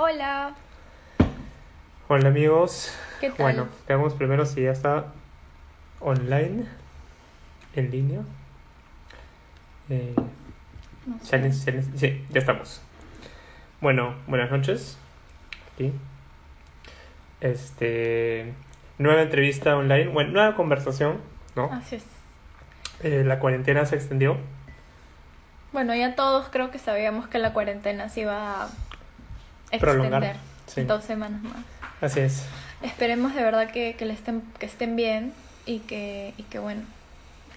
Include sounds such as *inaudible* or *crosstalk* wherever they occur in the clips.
Hola. Hola amigos. ¿Qué tal? Bueno, veamos primero si ya está online, en línea. Eh, No sé. ya ni- sí, ya estamos. Bueno, buenas noches. Aquí. Este, nueva entrevista online, bueno, nueva conversación, ¿no? Así es. Eh, la cuarentena se extendió. Bueno, ya todos creo que sabíamos que la cuarentena se iba a Prolongar, sí. dos semanas más. Así es. Esperemos de verdad que, que, le estén, que estén bien y que, y que bueno,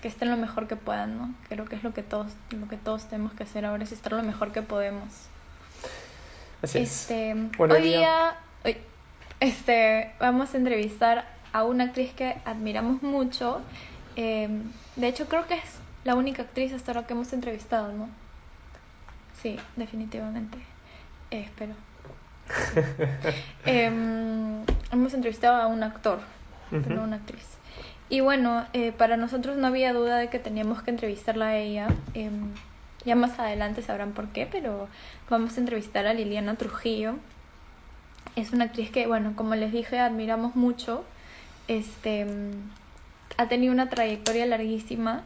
que estén lo mejor que puedan, ¿no? Creo que es lo que todos, lo que todos tenemos que hacer ahora es estar lo mejor que podemos. Así es. Este, Bueno, hoy día- día, hoy- este, vamos a entrevistar a una actriz que admiramos mucho. Eh, de hecho, creo que es la única actriz hasta ahora que hemos entrevistado, ¿no? Sí, definitivamente. Eh, espero. *laughs* Em, hemos entrevistado a un actor, pero no a Ujú. una actriz. Y bueno, eh, para nosotros no había duda de que teníamos que entrevistarla a ella. Em, ya más adelante sabrán por qué, pero vamos a entrevistar a Liliana Trujillo. Es una actriz que, bueno, como les dije, admiramos mucho. Este, mm, ha tenido una trayectoria larguísima.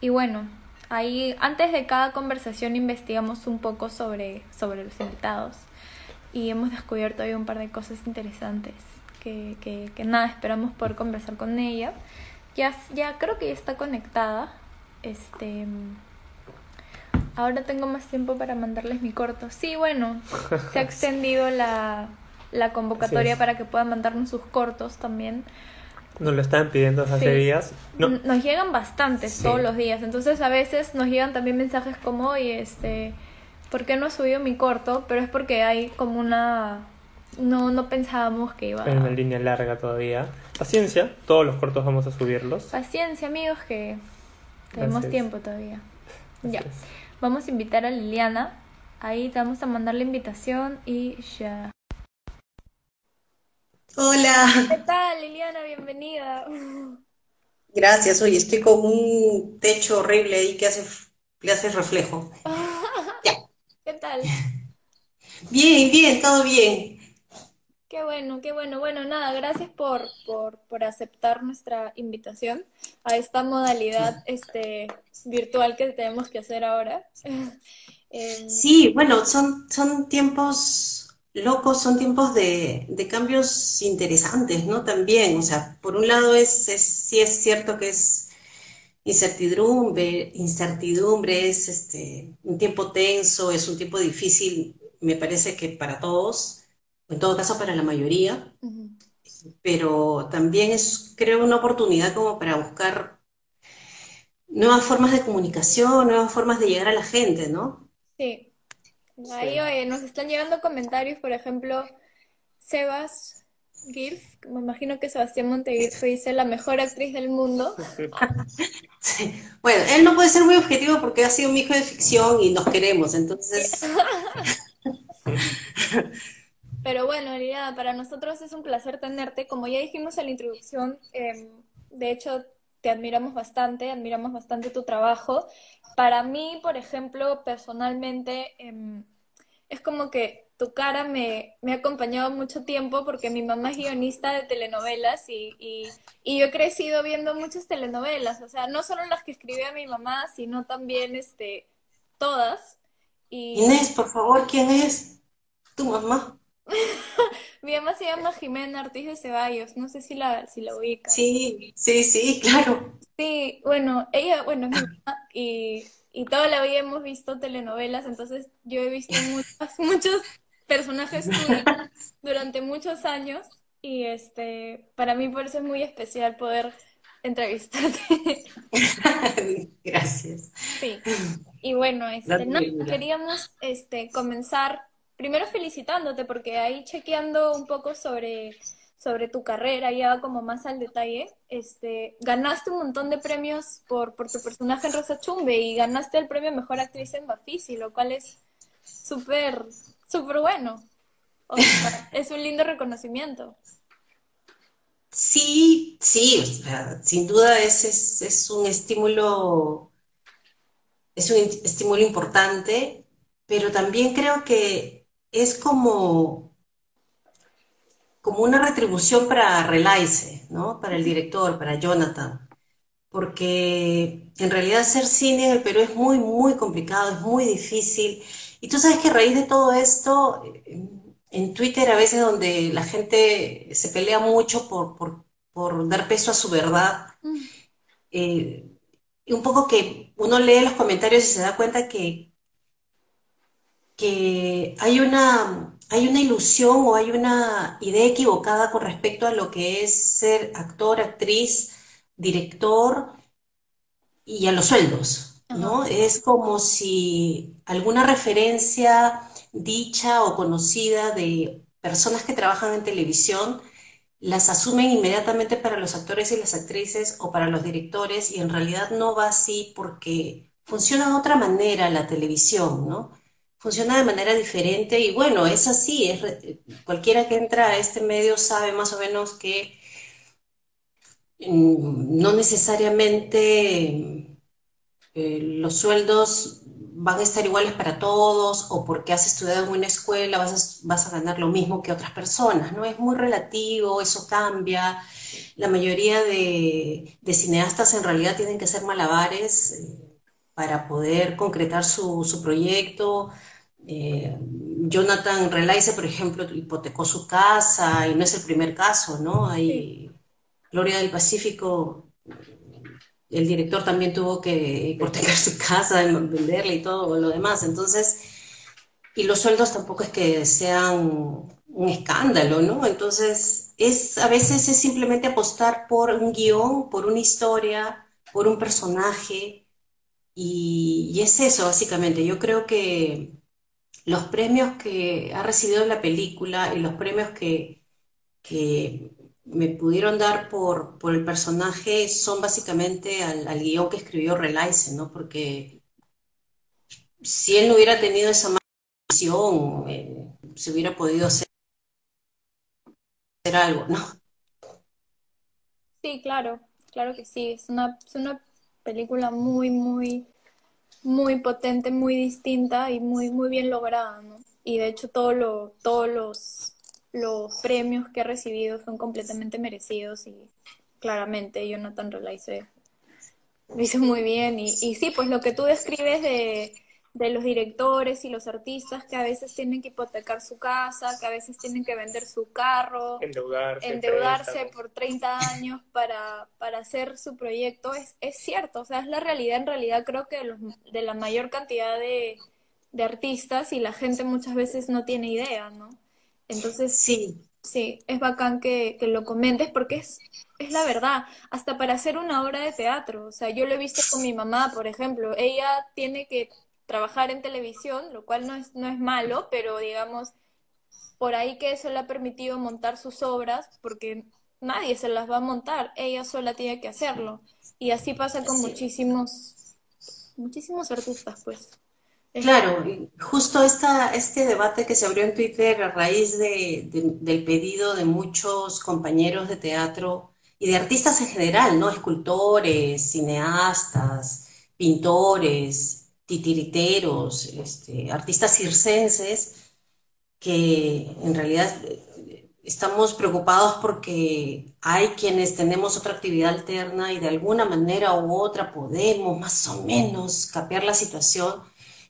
Y bueno, ahí antes de cada conversación investigamos un poco sobre, sobre los invitados. Y hemos descubierto ahí un par de cosas interesantes. Que, que, que nada, esperamos poder conversar con ella. Ya, ya creo que ya está conectada. Este. Ahora tengo más tiempo para mandarles mi corto. Sí, bueno, se ha *laughs* extendido la, la convocatoria para que puedan mandarnos sus cortos también. Nos lo estaban pidiendo hace Sí. días. No, Nos llegan bastantes Sí. todos los días. Entonces a veces nos llegan también mensajes como, oye, este, ¿por qué no he subido mi corto? Pero es porque hay como una... No, no pensábamos que iba Hay una línea larga todavía. Paciencia, todos los cortos vamos a subirlos. Paciencia, amigos, que tenemos es. tiempo todavía. Ya. Es. Vamos a invitar a Liliana. Ahí te vamos a mandar la invitación y ya. Hola, ¿Qué tal, Liliana? Bienvenida. gracias. Oye, estoy con un techo horrible ahí que hace, le hace reflejo. ¿Qué tal? *laughs* Bien, bien, todo bien. Qué bueno, qué bueno. Bueno, nada, gracias por, por, por aceptar nuestra invitación a esta modalidad este, virtual que tenemos que hacer ahora. *laughs* Em, Sí, bueno, son, son tiempos locos, son tiempos de, de cambios interesantes, ¿no? También, o sea, por un lado es, es, sí es cierto que es incertidumbre, incertidumbre, es este, un tiempo tenso, es un tiempo difícil, me parece que para todos, en todo caso para la mayoría. pero también es, creo, una oportunidad como para buscar nuevas formas de comunicación, nuevas formas de llegar a la gente, ¿no? Sí. Ahí, Sí. oye, nos están llegando comentarios, por ejemplo, Sebas Girf, me imagino que Sebastián Montevirf dice la mejor actriz del mundo. *laughs* Sí. Bueno, él no puede ser muy objetivo porque ha sido mi hijo de ficción y nos queremos, entonces, *laughs* Pero bueno, Liliana, para nosotros es un placer tenerte. Como ya dijimos en la introducción, em, de hecho, te admiramos bastante, admiramos bastante tu trabajo. Para mí, por ejemplo, personalmente, em, es como que tu cara me, me ha acompañado mucho tiempo porque mi mamá es guionista de telenovelas y, y, y yo he crecido viendo muchas telenovelas, o sea, no solo las que escribía mi mamá, sino también este, todas. Y Inés, por favor, ¿quién es? ¿Tu mamá? *laughs* mi mamá se llama Jimena Ortiz de Ceballos, no sé si la, si la ubicas. Sí, sí, sí, claro. Sí, bueno, ella, bueno, es mi mamá y, y toda la vida hemos visto telenovelas, entonces yo he visto *laughs* muchos, muchos personajes tuyos *laughs* durante muchos años y este, para mí por eso es muy especial poder entrevistarte. *laughs* Gracias. Sí. Y bueno, este, no, queríamos este, comenzar primero felicitándote porque ahí chequeando un poco sobre, sobre tu carrera, ya como más al detalle, este, ganaste un montón de premios por, por tu personaje en Rosa Chumbe y ganaste el premio Mejor Actriz en Bafisi, lo cual es súper, súper bueno. *laughs* es un lindo reconocimiento. Sí, sí, sin duda es, es, un estímulo, es un estímulo importante, pero también creo que es como, como una retribución para Relaise, ¿no? Para el director, para Jonathan, porque en realidad hacer cine en el Perú es muy, muy complicado, es muy difícil. Y tú sabes que a raíz de todo esto, en Twitter a veces donde la gente se pelea mucho por, dar peso a su verdad, mm. eh, y un poco que uno lee los comentarios y se da cuenta que, que hay, una, hay una ilusión o hay una idea equivocada con respecto a lo que es ser actor, actriz, director y a los sueldos, ¿no? Es como si alguna referencia dicha o conocida de personas que trabajan en televisión las asumen inmediatamente para los actores y las actrices o para los directores y en realidad no va así porque funciona de otra manera la televisión, ¿no? Funciona de manera diferente y bueno, es así, es, cualquiera que entra a este medio sabe más o menos que no necesariamente eh, los sueldos van a estar iguales para todos o porque has estudiado en una escuela vas a, vas a ganar lo mismo que otras personas, ¿no? Es muy relativo, eso cambia. La mayoría de, cineastas en realidad tienen que hacer malabares eh, para poder concretar su, proyecto. Eh, Jonathan Relaise, por ejemplo, hipotecó su casa y no es el primer caso, ¿no? Hay Gloria del Pacífico el director también tuvo que hipotecar su casa, venderla y todo lo demás. Entonces, y los sueldos tampoco es que sean un escándalo, ¿no? Entonces, es, a veces es simplemente apostar por un guion, por una historia, por un personaje, y, es eso, básicamente. Yo creo que los premios que ha recibido la película y los premios que, que me pudieron dar por, por el personaje son básicamente al, al guion que escribió Relaise, ¿no? Porque si él no hubiera tenido esa visión, eh, se hubiera podido hacer, algo, ¿no? Sí, claro, claro que sí. Es una, es una película muy, muy, muy potente, muy distinta y muy, muy bien lograda, ¿no? Y de hecho todo lo, todos los los premios que ha recibido son completamente merecidos y claramente Jonathan Relaise lo hizo muy bien. Y, y sí, pues lo que tú describes de, de los directores y los artistas que a veces tienen que hipotecar su casa, que a veces tienen que vender su carro, endeudarse, endeudarse por 30 años para, para hacer su proyecto, es, es cierto, o sea, es la realidad, en realidad creo que de, de la mayor cantidad de, de artistas y la gente muchas veces no tiene idea, ¿no? Entonces, sí, sí es bacán que, que lo comentes porque es, es la verdad, hasta para hacer una obra de teatro. O sea, yo lo he visto con mi mamá, por ejemplo. Ella tiene que trabajar en televisión, lo cual no es, no es malo, pero digamos, por ahí que eso le ha permitido montar sus obras, porque nadie se las va a montar, ella sola tiene que hacerlo. Y así pasa con muchísimos, muchísimos artistas, pues. Claro, justo esta, este debate que se abrió en Twitter a raíz del pedido de muchos compañeros de teatro y de artistas en general, ¿no? Escultores, cineastas, pintores, titiriteros, este, artistas circenses, que en realidad eh, estamos preocupados porque hay quienes tenemos otra actividad alterna y de alguna manera u otra podemos más o menos capear la situación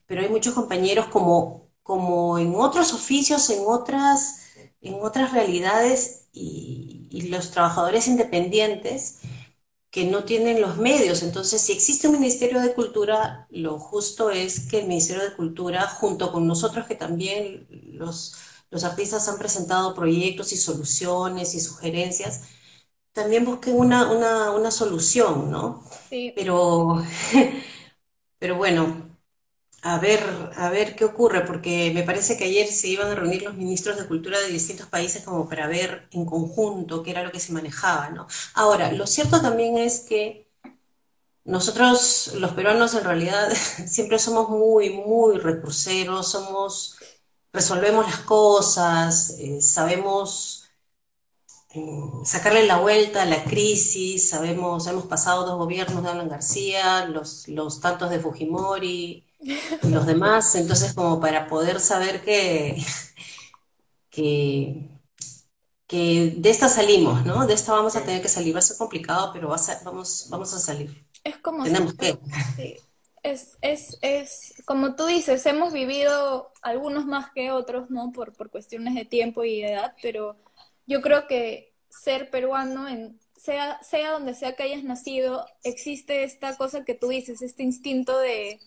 pero hay muchos compañeros como, como en otros oficios, en otras, en otras realidades y, los trabajadores independientes que no tienen los medios. Entonces, si existe un Ministerio de Cultura, lo justo es que el Ministerio de Cultura, junto con nosotros que también los, los artistas han presentado proyectos y soluciones y sugerencias, también busquen una, una, una solución, ¿no? Sí. Pero, *laughs* pero bueno, a ver, a ver qué ocurre, porque me parece que ayer se iban a reunir los ministros de cultura de distintos países como para ver en conjunto qué era lo que se manejaba, ¿no? Ahora, lo cierto también es que nosotros, los peruanos, en realidad *laughs* siempre somos muy, muy recurseros, somos, resolvemos las cosas, eh, sabemos eh, sacarle la vuelta a la crisis, sabemos, hemos pasado dos gobiernos de Alan García, los, los tantos de Fujimori, y los demás, entonces como para poder saber que, que, que de esta salimos, ¿no? De esta vamos a tener que salir, va a ser complicado, pero va a ser, vamos, vamos a salir. Es como Tenemos que. sí. Es, es, es, como tú dices, hemos vivido algunos más que otros, ¿no? Por, por cuestiones de tiempo y de edad, pero yo creo que ser peruano, en, sea, sea donde sea que hayas nacido, existe esta cosa que tú dices, este instinto de,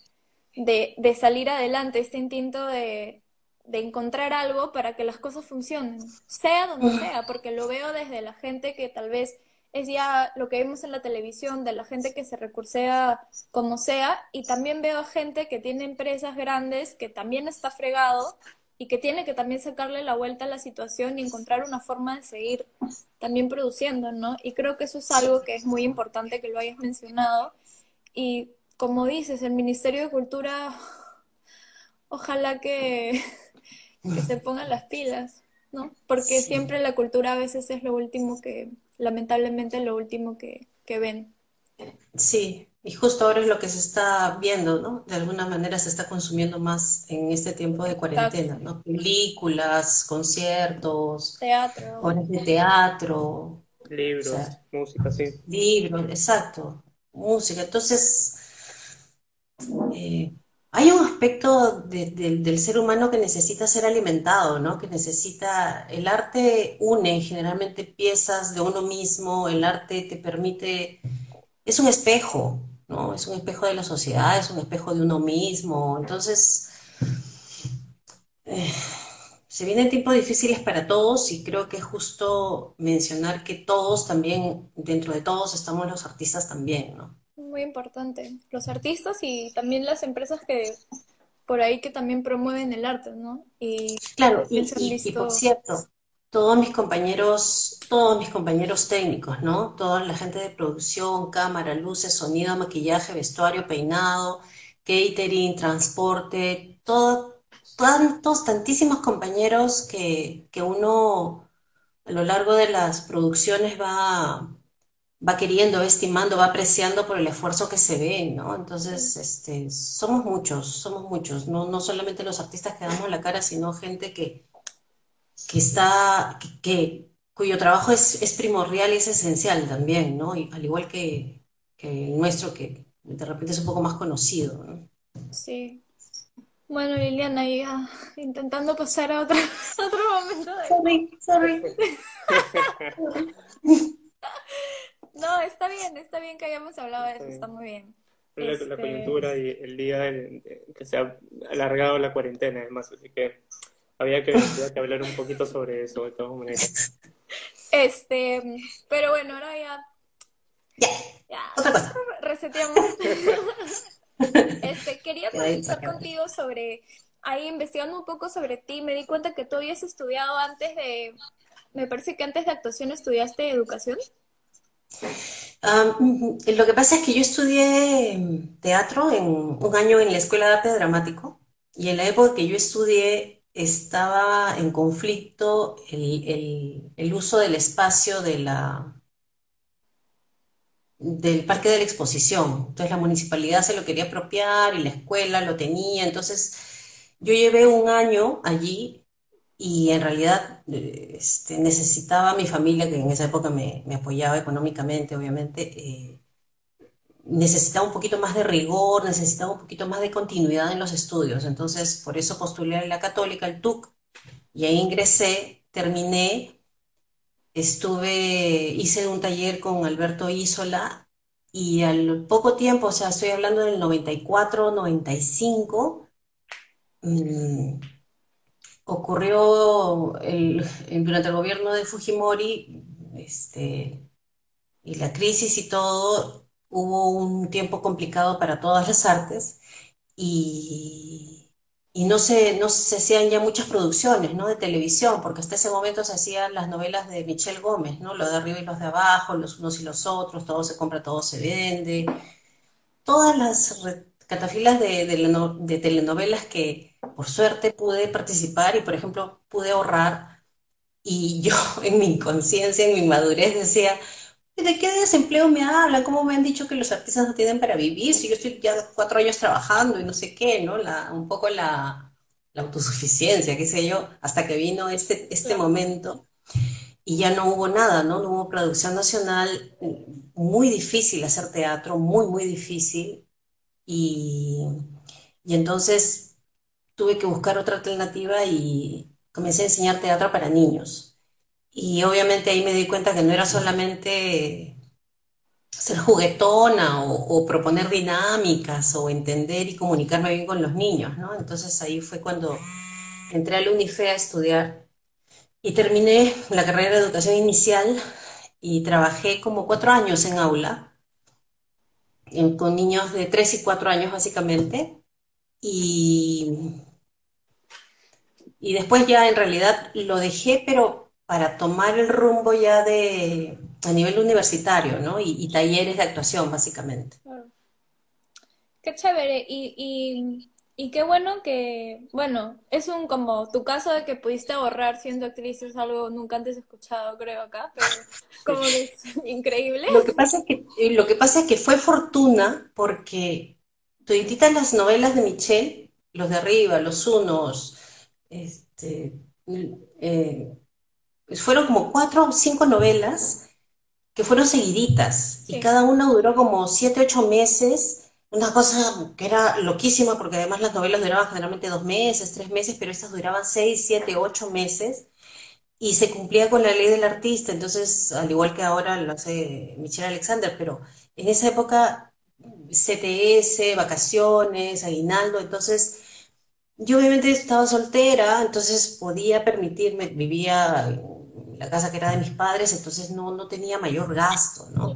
de, de salir adelante, este instinto de, de encontrar algo para que las cosas funcionen, sea donde sea, porque lo veo desde la gente que tal vez es ya lo que vemos en la televisión, de la gente que se recursea como sea, y también veo a gente que tiene empresas grandes, que también está fregado y que tiene que también sacarle la vuelta a la situación y encontrar una forma de seguir también produciendo, ¿no? Y creo que eso es algo que es muy importante que lo hayas mencionado. Y como dices, el Ministerio de Cultura, *sighs* ojalá que, *laughs* que se pongan las pilas, ¿no? Porque Sí. siempre la cultura a veces es lo último que, lamentablemente, lo último que, que ven. Sí, y justo ahora es lo que se está viendo, ¿no? De alguna manera se está consumiendo más en este tiempo de cuarentena, ¿no? Películas, conciertos, Teatro. obras de teatro, o Libros, sea, música, sí. libros, exacto, música. Entonces, eh, hay un aspecto de- de- del ser humano que necesita ser alimentado, ¿no? Que necesita, el arte une generalmente piezas de uno mismo, el arte te permite, es un espejo, ¿no? Es un espejo de la sociedad, es un espejo de uno mismo. Entonces, eh, se vienen tiempos difíciles para todos y creo que es justo mencionar que todos también, dentro de todos estamos los artistas también, ¿no? Muy importante. Los artistas y también las empresas que por ahí que también promueven el arte, ¿no? Y Claro, y, por cierto, todos mis compañeros, todos mis compañeros técnicos, ¿no? Toda la gente de producción, cámara, luces, sonido, maquillaje, vestuario, peinado, catering, transporte, todo, tantos, tantísimos compañeros que, que uno a lo largo de las producciones va, va queriendo, va estimando, va apreciando por el esfuerzo que se ve, ¿no? Entonces, este, somos muchos, somos muchos, no, no solamente los artistas que damos la cara, sino gente que, que está, que, que- cuyo trabajo es, es primordial y es esencial también, ¿no? Y al igual que, que el nuestro, que de repente es un poco más conocido, ¿no? sí. Bueno, Liliana, ya intentando pasar a otro, *laughs* a otro momento de... Sorry, sorry. *laughs* No, está bien, está bien que hayamos hablado de eso, está muy bien. La, la Este, coyuntura y el día en- que se ha alargado la cuarentena, además, así que había que, había que hablar un poquito sobre eso, de todas maneras. este, pero bueno, ahora ya, Ya, ya otra cosa. reseteamos. *laughs* Este, quería conversar contigo sobre, ahí investigando un poco sobre ti, me di cuenta que tú habías estudiado antes de, me parece que antes de actuación estudiaste educación. Ah, lo que pasa es que yo estudié teatro en un año en la Escuela de Arte Dramático y en la época que yo estudié estaba en conflicto el uso del espacio de la, del Parque de la Exposición. Entonces la municipalidad se lo quería apropiar y la escuela lo tenía. Entonces yo llevé un año allí y en realidad este, necesitaba a mi familia, que en esa época me, me apoyaba económicamente, obviamente, eh, necesitaba un poquito más de rigor, necesitaba un poquito más de continuidad en los estudios. Entonces, por eso postulé a la Católica, el TUC, y ahí ingresé, terminé, estuve, hice un taller con Alberto Isola y al poco tiempo, o sea, estoy hablando del 94, 95, mm, ocurrió el- durante el gobierno de Fujimori, este, y la crisis y todo, hubo un tiempo complicado para todas las artes y, y no se, no se hacían ya muchas producciones, ¿no? De televisión, porque hasta ese momento se hacían las novelas de Michelle Gómez, ¿no? Los de arriba y los de abajo, los unos y los otros, todo se compra, todo se vende. Todas las catafilas de, de, de telenovelas que por suerte pude participar y, por ejemplo, pude ahorrar. Y *laughs* yo en mi inconsciencia, en mi madurez, decía, ¿De qué desempleo me hablan? ¿Cómo me han dicho que los artistas no tienen para vivir? Si yo estoy ya cuatro años trabajando y no sé qué, ¿no? La, un poco la, la autosuficiencia, qué sé yo, hasta que vino este, este momento y ya no hubo nada, ¿no? No hubo producción nacional, muy difícil hacer teatro, muy, muy difícil. Y, entonces tuve que buscar otra alternativa y comencé a enseñar teatro para niños. Y obviamente ahí me di cuenta que no era solamente ser juguetona o, proponer dinámicas o entender y comunicarme bien con los niños, ¿no? Entonces ahí fue cuando entré al UNIFE a estudiar y terminé la carrera de educación inicial y trabajé como cuatro años en aula con niños de tres y cuatro años básicamente y, y después ya en realidad lo dejé pero para tomar el rumbo ya de a nivel universitario, ¿no? Y, talleres de actuación, básicamente. Qué chévere. Y, y, qué bueno que, bueno, es un como tu caso de que pudiste ahorrar siendo actriz es algo nunca antes escuchado, creo, acá, pero *laughs* como es increíble. Lo que pasa es que, eh, lo que, pasa es que fue fortuna porque todititas las novelas de Michelle, los de arriba, los unos, este, eh, fueron como cuatro o cinco novelas que fueron seguiditas y cada una duró como siete, ocho meses, una cosa que era loquísima porque además las novelas duraban generalmente dos meses, tres meses, pero estas duraban seis, siete, ocho meses y se cumplía con la ley del artista, entonces al igual que ahora lo hace Michelle Alexander, pero en esa época CTS, vacaciones, aguinaldo, entonces yo obviamente estaba soltera, entonces podía permitirme, vivía la casa que era de mis padres, entonces no, no tenía mayor gasto, ¿no?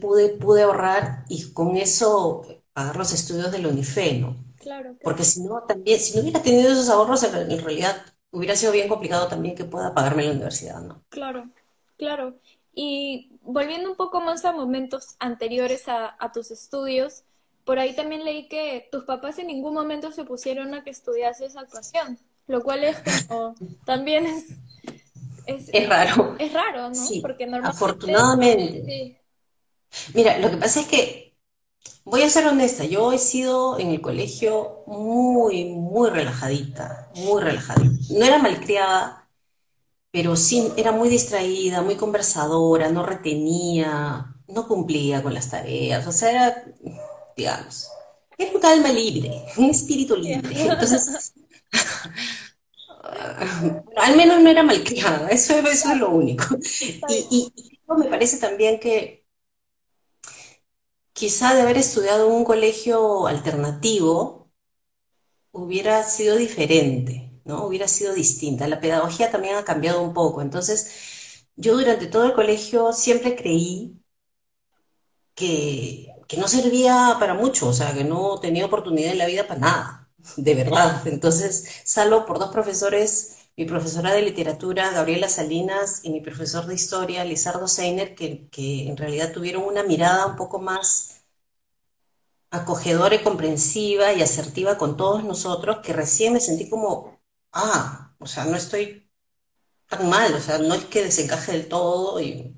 Pude, pude ahorrar y con eso pagar los estudios del UNIFE, ¿no? Claro, Porque si no, también, si no hubiera tenido esos ahorros, en realidad hubiera sido bien complicado también que pueda pagarme la universidad, ¿no? Claro, claro. Y volviendo un poco más a momentos anteriores a, a tus estudios, por ahí también leí que tus papás en ningún momento se pusieron a que estudiases actuación, lo cual es como, *laughs* también es es, raro. Es raro, ¿no? Sí, Porque normalmente... Afortunadamente. Mira, lo que pasa es que, voy a ser honesta, yo he sido en el colegio muy, muy relajadita, muy relajadita. No era malcriada, pero sí era muy distraída, muy conversadora, no retenía, no cumplía con las tareas, o sea, era, digamos, era un calma libre, un espíritu libre. Entonces, *laughs* al menos no era malcriada, eso, eso es lo único. Y, y, me parece también que quizá de haber estudiado en un colegio alternativo hubiera sido diferente, ¿no? Hubiera sido distinta. La pedagogía también ha cambiado un poco. Entonces, yo durante todo el colegio siempre creí que, que no servía para mucho, o sea, que no tenía oportunidad en la vida para nada de verdad. Entonces, salvo por dos profesores, mi profesora de literatura, Gabriela Salinas, y mi profesor de historia, Lizardo Seiner, que, en realidad tuvieron una mirada un poco más acogedora y comprensiva y asertiva con todos nosotros, que recién me sentí como, ah, o sea, no estoy tan mal, o sea, no es que desencaje del todo. Y,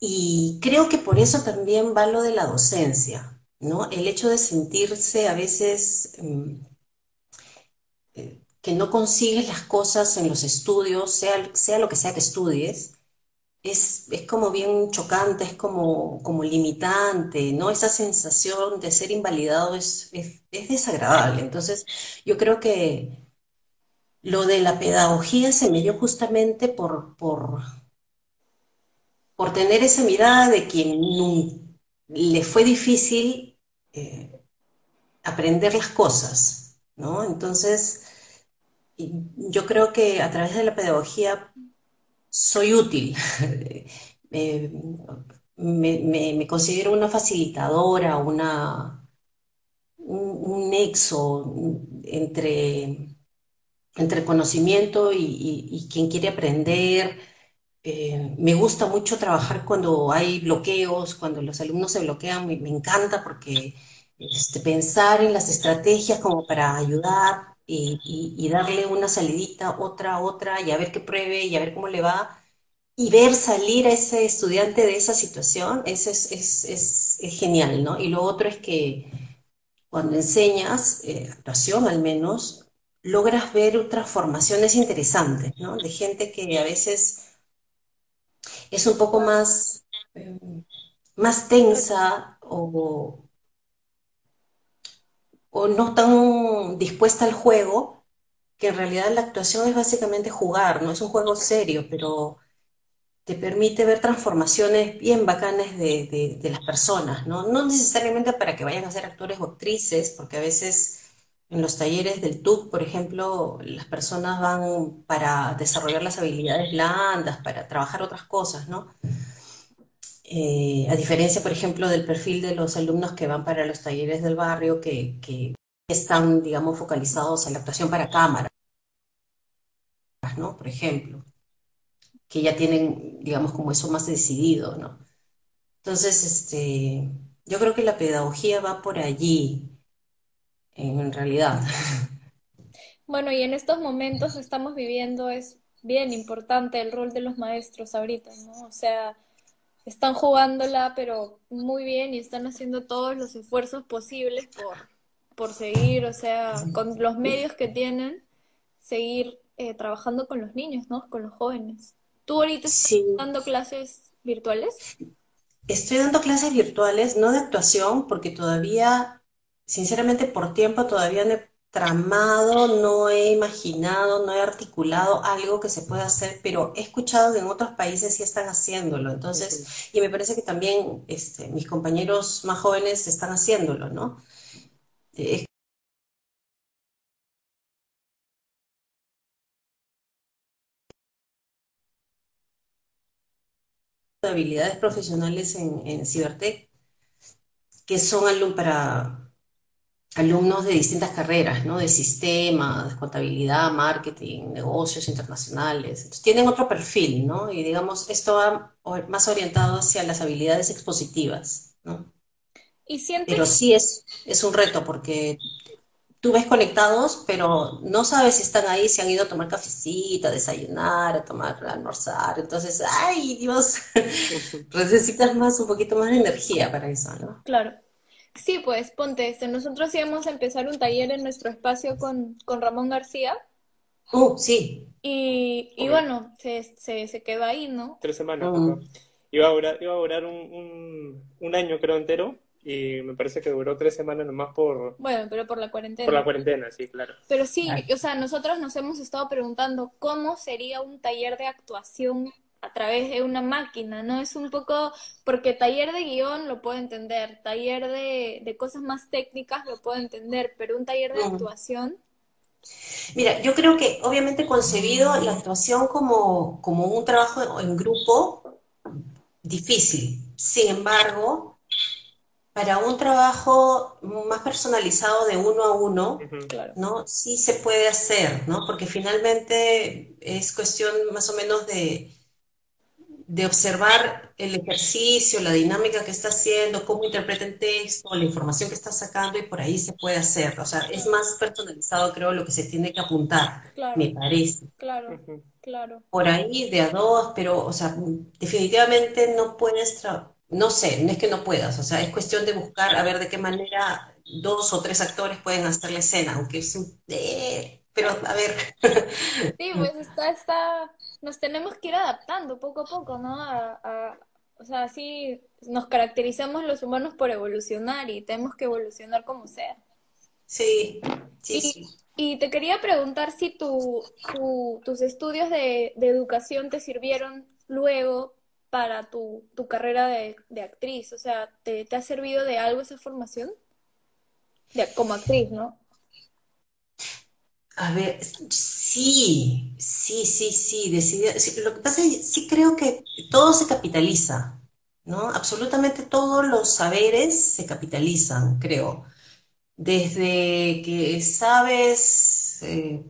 y creo que por eso también va lo de la docencia, ¿no? El hecho de sentirse a veces mm, que no consigues las cosas en los estudios, sea, sea lo que sea que estudies, es, como bien chocante, es como, como limitante, ¿no? Esa sensación de ser invalidado es, es, desagradable. Entonces, yo creo que lo de la pedagogía se me dio justamente por, por, por tener esa mirada de quien le fue difícil eh, aprender las cosas, ¿no? Entonces, yo creo que a través de la pedagogía soy útil. *laughs* me, considero una facilitadora, una, un, nexo entre, entre conocimiento y, quien quiere aprender. Eh, me gusta mucho trabajar cuando hay bloqueos, cuando los alumnos se bloquean, me, encanta porque este, pensar en las estrategias como para ayudar y, darle una salidita, otra, otra, y a ver qué pruebe y a ver cómo le va, y ver salir a ese estudiante de esa situación, eso es, genial, ¿no? Y lo otro es que cuando enseñas, eh, actuación al menos, logras ver transformaciones interesantes, ¿no? De gente que a veces es un poco más, eh, más tensa o, o no tan dispuesta al juego, que en realidad la actuación es básicamente jugar, no es un juego serio, pero te permite ver transformaciones bien bacanas de, las personas, ¿no? No necesariamente para que vayan a ser actores o actrices, porque a veces en los talleres del TUC, por ejemplo, las personas van para desarrollar las habilidades blandas, para trabajar otras cosas, ¿no? Eh, a diferencia, por ejemplo, del perfil de los alumnos que van para los talleres del barrio, que, están, digamos, focalizados a la actuación para cámara, ¿no? Por ejemplo, que ya tienen, digamos, como eso más decidido, ¿no? Entonces, este, yo creo que la pedagogía va por allí, en realidad. *laughs* Bueno, y en estos momentos estamos viviendo es bien importante el rol de los maestros ahorita, ¿no? O sea, están jugándola, pero muy bien y están haciendo todos los esfuerzos posibles por, por seguir, o sea, con los medios que tienen, seguir eh, trabajando con los niños, ¿no? Con los jóvenes. ¿Tú ahorita estás dando clases virtuales? Estoy dando clases virtuales, no de actuación, porque todavía, sinceramente, por tiempo todavía no tramado, no he imaginado, no he articulado algo que se pueda hacer, pero he escuchado que en otros países sí están haciéndolo. Entonces, y me parece que también este, mis compañeros más jóvenes están haciéndolo, ¿no? habilidades profesionales en, en Cibertech, que son alumnos para alumnos de distintas carreras, ¿no? De sistemas, contabilidad, marketing, negocios internacionales. Entonces, tienen otro perfil, ¿no? Y digamos, esto va más orientado hacia las habilidades expositivas, ¿no? ¿Y Pero sí es, es un reto porque tú ves conectados, pero no sabes si están ahí, si han ido a tomar cafecita, a desayunar, a tomar, a almorzar. Entonces, ay, Dios, *laughs* necesitas más, un poquito más de energía para eso, ¿no? Claro. Sí, pues ponte este. Nosotros íbamos a empezar un taller en nuestro espacio con, Ramón García. Oh, sí. Y, y bueno, se, se, quedó ahí, ¿no? Tres semanas. Mm. Iba a durar, iba a durar un, un, año, creo, entero. Y me parece que duró tres semanas nomás por... Bueno, pero por la cuarentena. Por la cuarentena, sí, claro. Pero sí, o sea, nosotros nos hemos estado preguntando cómo sería un taller de actuación a través de una máquina, ¿no? Es un poco, porque taller de guion lo puedo entender, taller de, cosas más técnicas lo puedo entender, pero un taller de actuación... Mira, yo creo que obviamente concebido la actuación como, como un trabajo en grupo difícil. Sin embargo, para un trabajo más personalizado de uno a uno, ¿no? Sí se puede hacer, ¿no? Porque finalmente es cuestión más o menos de, de observar el ejercicio, la dinámica que está haciendo, cómo interpreta el texto, la información que está sacando y por ahí se puede hacer. O sea, es más personalizado, creo, lo que se tiene que apuntar, me parece. Claro, claro. Por ahí de a dos, pero, o sea, definitivamente no puedes, no sé, no es que no puedas, o sea, es cuestión de buscar a ver de qué manera dos o tres actores pueden hacer la escena, aunque es un... Eh, pero a ver. Sí, pues está, está nos tenemos que ir adaptando poco a poco, ¿no? A, o sea, así nos caracterizamos los humanos por evolucionar y tenemos que evolucionar como sea. Sí, sí, y, sí. Y te quería preguntar si tu, tus estudios de, educación te sirvieron luego para tu, tu carrera de, actriz. O sea, ¿te, ¿te, ha servido de algo esa formación? De, como actriz, ¿no? A ver, sí, sí, sí, sí, Lo que pasa es que sí creo que todo se capitaliza, ¿no? Absolutamente todos los saberes se capitalizan, creo. desde que sabes eh,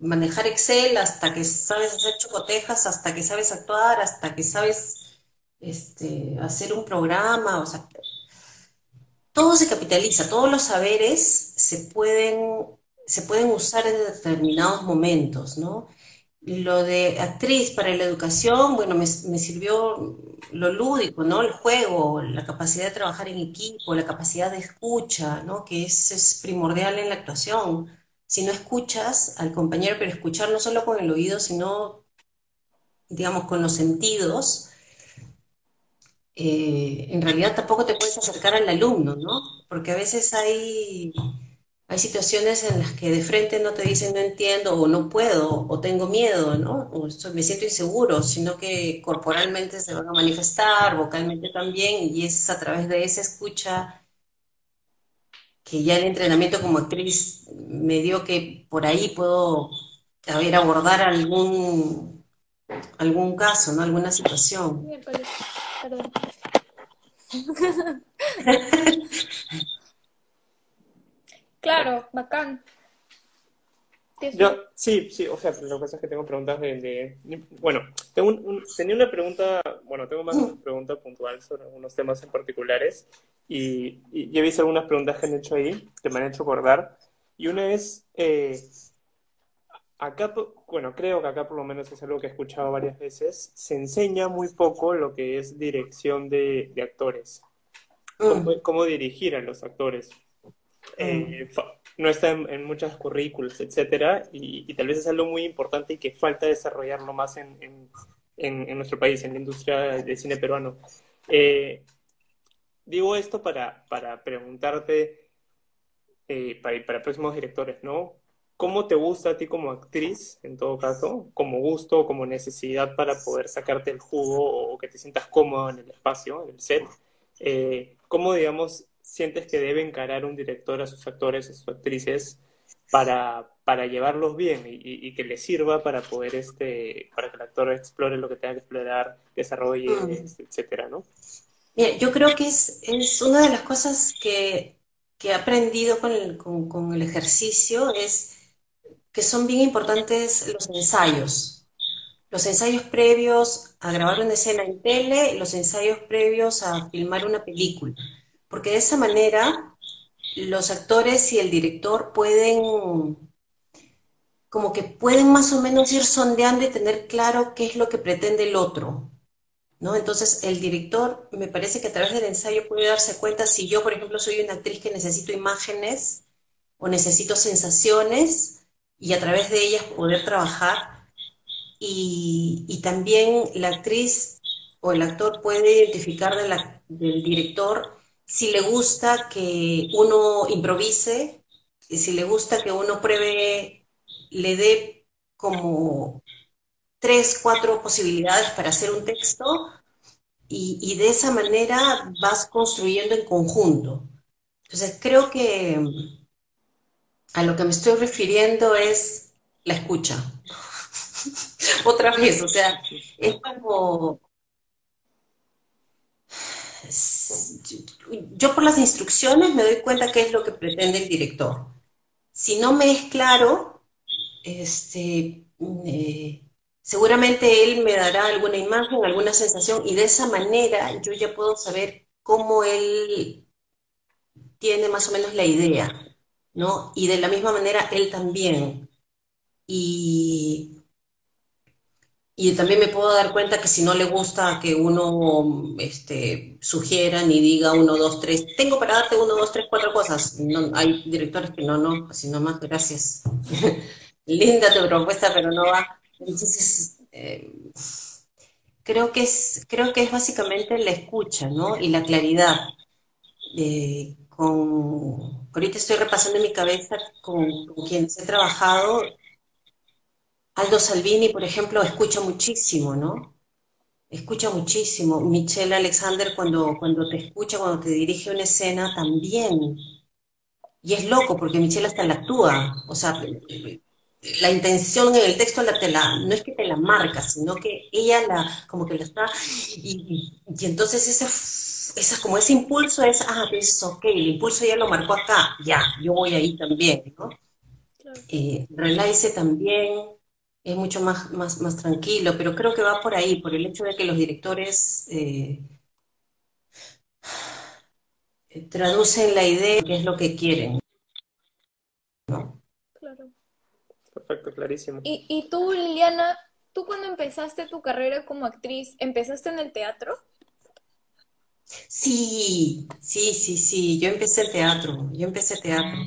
manejar Excel, hasta que sabes hacer chocotejas, hasta que sabes actuar, hasta que sabes este, hacer un programa, o sea, todo se capitaliza, todos los saberes se pueden, se pueden usar en determinados momentos, ¿no? Lo de actriz para la educación, bueno, me, sirvió lo lúdico, ¿no? El juego, la capacidad de trabajar en equipo, la capacidad de escucha, ¿no? Que es, es primordial en la actuación. Si no escuchas al compañero, pero escuchar no solo con el oído, sino, digamos, con los sentidos, eh, en realidad tampoco te puedes acercar al alumno, ¿no? Porque a veces hay, hay situaciones en las que de frente no te dicen no entiendo o no puedo o tengo miedo, ¿no? O me siento inseguro, sino que corporalmente se van a manifestar, vocalmente también, y es a través de esa escucha que ya el entrenamiento como actriz me dio que por ahí puedo, a ver, abordar algún, algún caso, ¿no? Alguna situación. Perdón. *laughs* Claro, bacán. Sí, sí. Yo, sí, sí, o sea, lo que pasa es que tengo preguntas de, de- bueno, tengo un- un- tenía una pregunta, bueno, tengo más una pregunta puntual sobre algunos temas en particulares y, y ya he visto algunas preguntas que han hecho ahí, que me han hecho acordar, y una es, eh, acá, bueno, creo que acá por lo menos es algo que he escuchado varias veces, se enseña muy poco lo que es dirección de, de actores, cómo, Mm, cómo dirigir a los actores mm, eh, fa- no está en, en muchas currículas, etcétera, y, y tal vez es algo muy importante y que falta desarrollarlo más en, en- nuestro país, en la industria del cine peruano. Eh, digo esto para, para preguntarte, eh, para, para próximos directores, ¿no? ¿Cómo te gusta a ti como actriz, en todo caso, como gusto, como necesidad para poder sacarte el jugo o que te sientas cómodo en el espacio, en el set? Eh, ¿cómo, digamos, sientes que debe encarar un director a sus actores, a sus actrices, para, para llevarlos bien y, y- que les sirva para poder, este, para que el actor explore lo que tenga que explorar, desarrolle, mm. etcétera, ¿no? Mira, yo creo que es, es una de las cosas que, que he aprendido con el, con, con el ejercicio, es que son bien importantes los ensayos. Los ensayos previos a grabar una escena en tele, los ensayos previos a filmar una película. Porque de esa manera los actores y el director pueden, como que pueden más o menos ir sondeando y tener claro qué es lo que pretende el otro. ¿no? Entonces, el director me parece que a través del ensayo puede darse cuenta si yo, por ejemplo, soy una actriz que necesito imágenes o necesito sensaciones y a través de ellas poder trabajar. Y, también la actriz o el actor puede identificar del director si le gusta que uno improvise, si le gusta que uno pruebe, le dé como tres, cuatro posibilidades para hacer un texto y, y de esa manera vas construyendo en conjunto. Entonces, creo que a lo que me estoy refiriendo es la escucha. *laughs* Otra vez, o sea, es como... Yo por las instrucciones me doy cuenta qué es lo que pretende el director. Si no me es claro, este, eh, seguramente él me dará alguna imagen, alguna sensación, y de esa manera yo ya puedo saber cómo él tiene más o menos la idea, ¿no? Y de la misma manera él también. Y, y también me puedo dar cuenta que si no le gusta que uno este, sugiera ni diga uno, dos, tres, tengo para darte uno, dos, tres, cuatro cosas. No, hay directores que no, no, así nomás, gracias. *laughs* Linda tu propuesta, pero no va. Entonces, eh, creo que es, creo que es básicamente la escucha, ¿no? Y la claridad. Eh, con, ahorita estoy repasando en mi cabeza con, con quienes he trabajado. Aldo Salvini, por ejemplo, escucha muchísimo, ¿no? Escucha muchísimo. Michelle Alexander, cuando, cuando te escucha, cuando te dirige una escena, también. Y es loco, porque Michelle hasta la actúa. O sea, la intención en el texto la, te la, no es que te la marca, sino que ella la, como que la está, y, y- y entonces esa, esa, como ese impulso es, ah, es ok, el impulso ya lo marcó acá, ya, yo voy ahí también, ¿no? Eh, también es mucho más, más, más tranquilo, pero creo que va por ahí, por el hecho de que los directores eh, traducen la idea, que es lo que quieren. ¿no? Claro. Perfecto, clarísimo. ¿Y, y tú, Liliana, tú cuando empezaste tu carrera como actriz, ¿empezaste en el teatro? Sí, sí, sí, sí, yo empecé teatro, yo empecé teatro.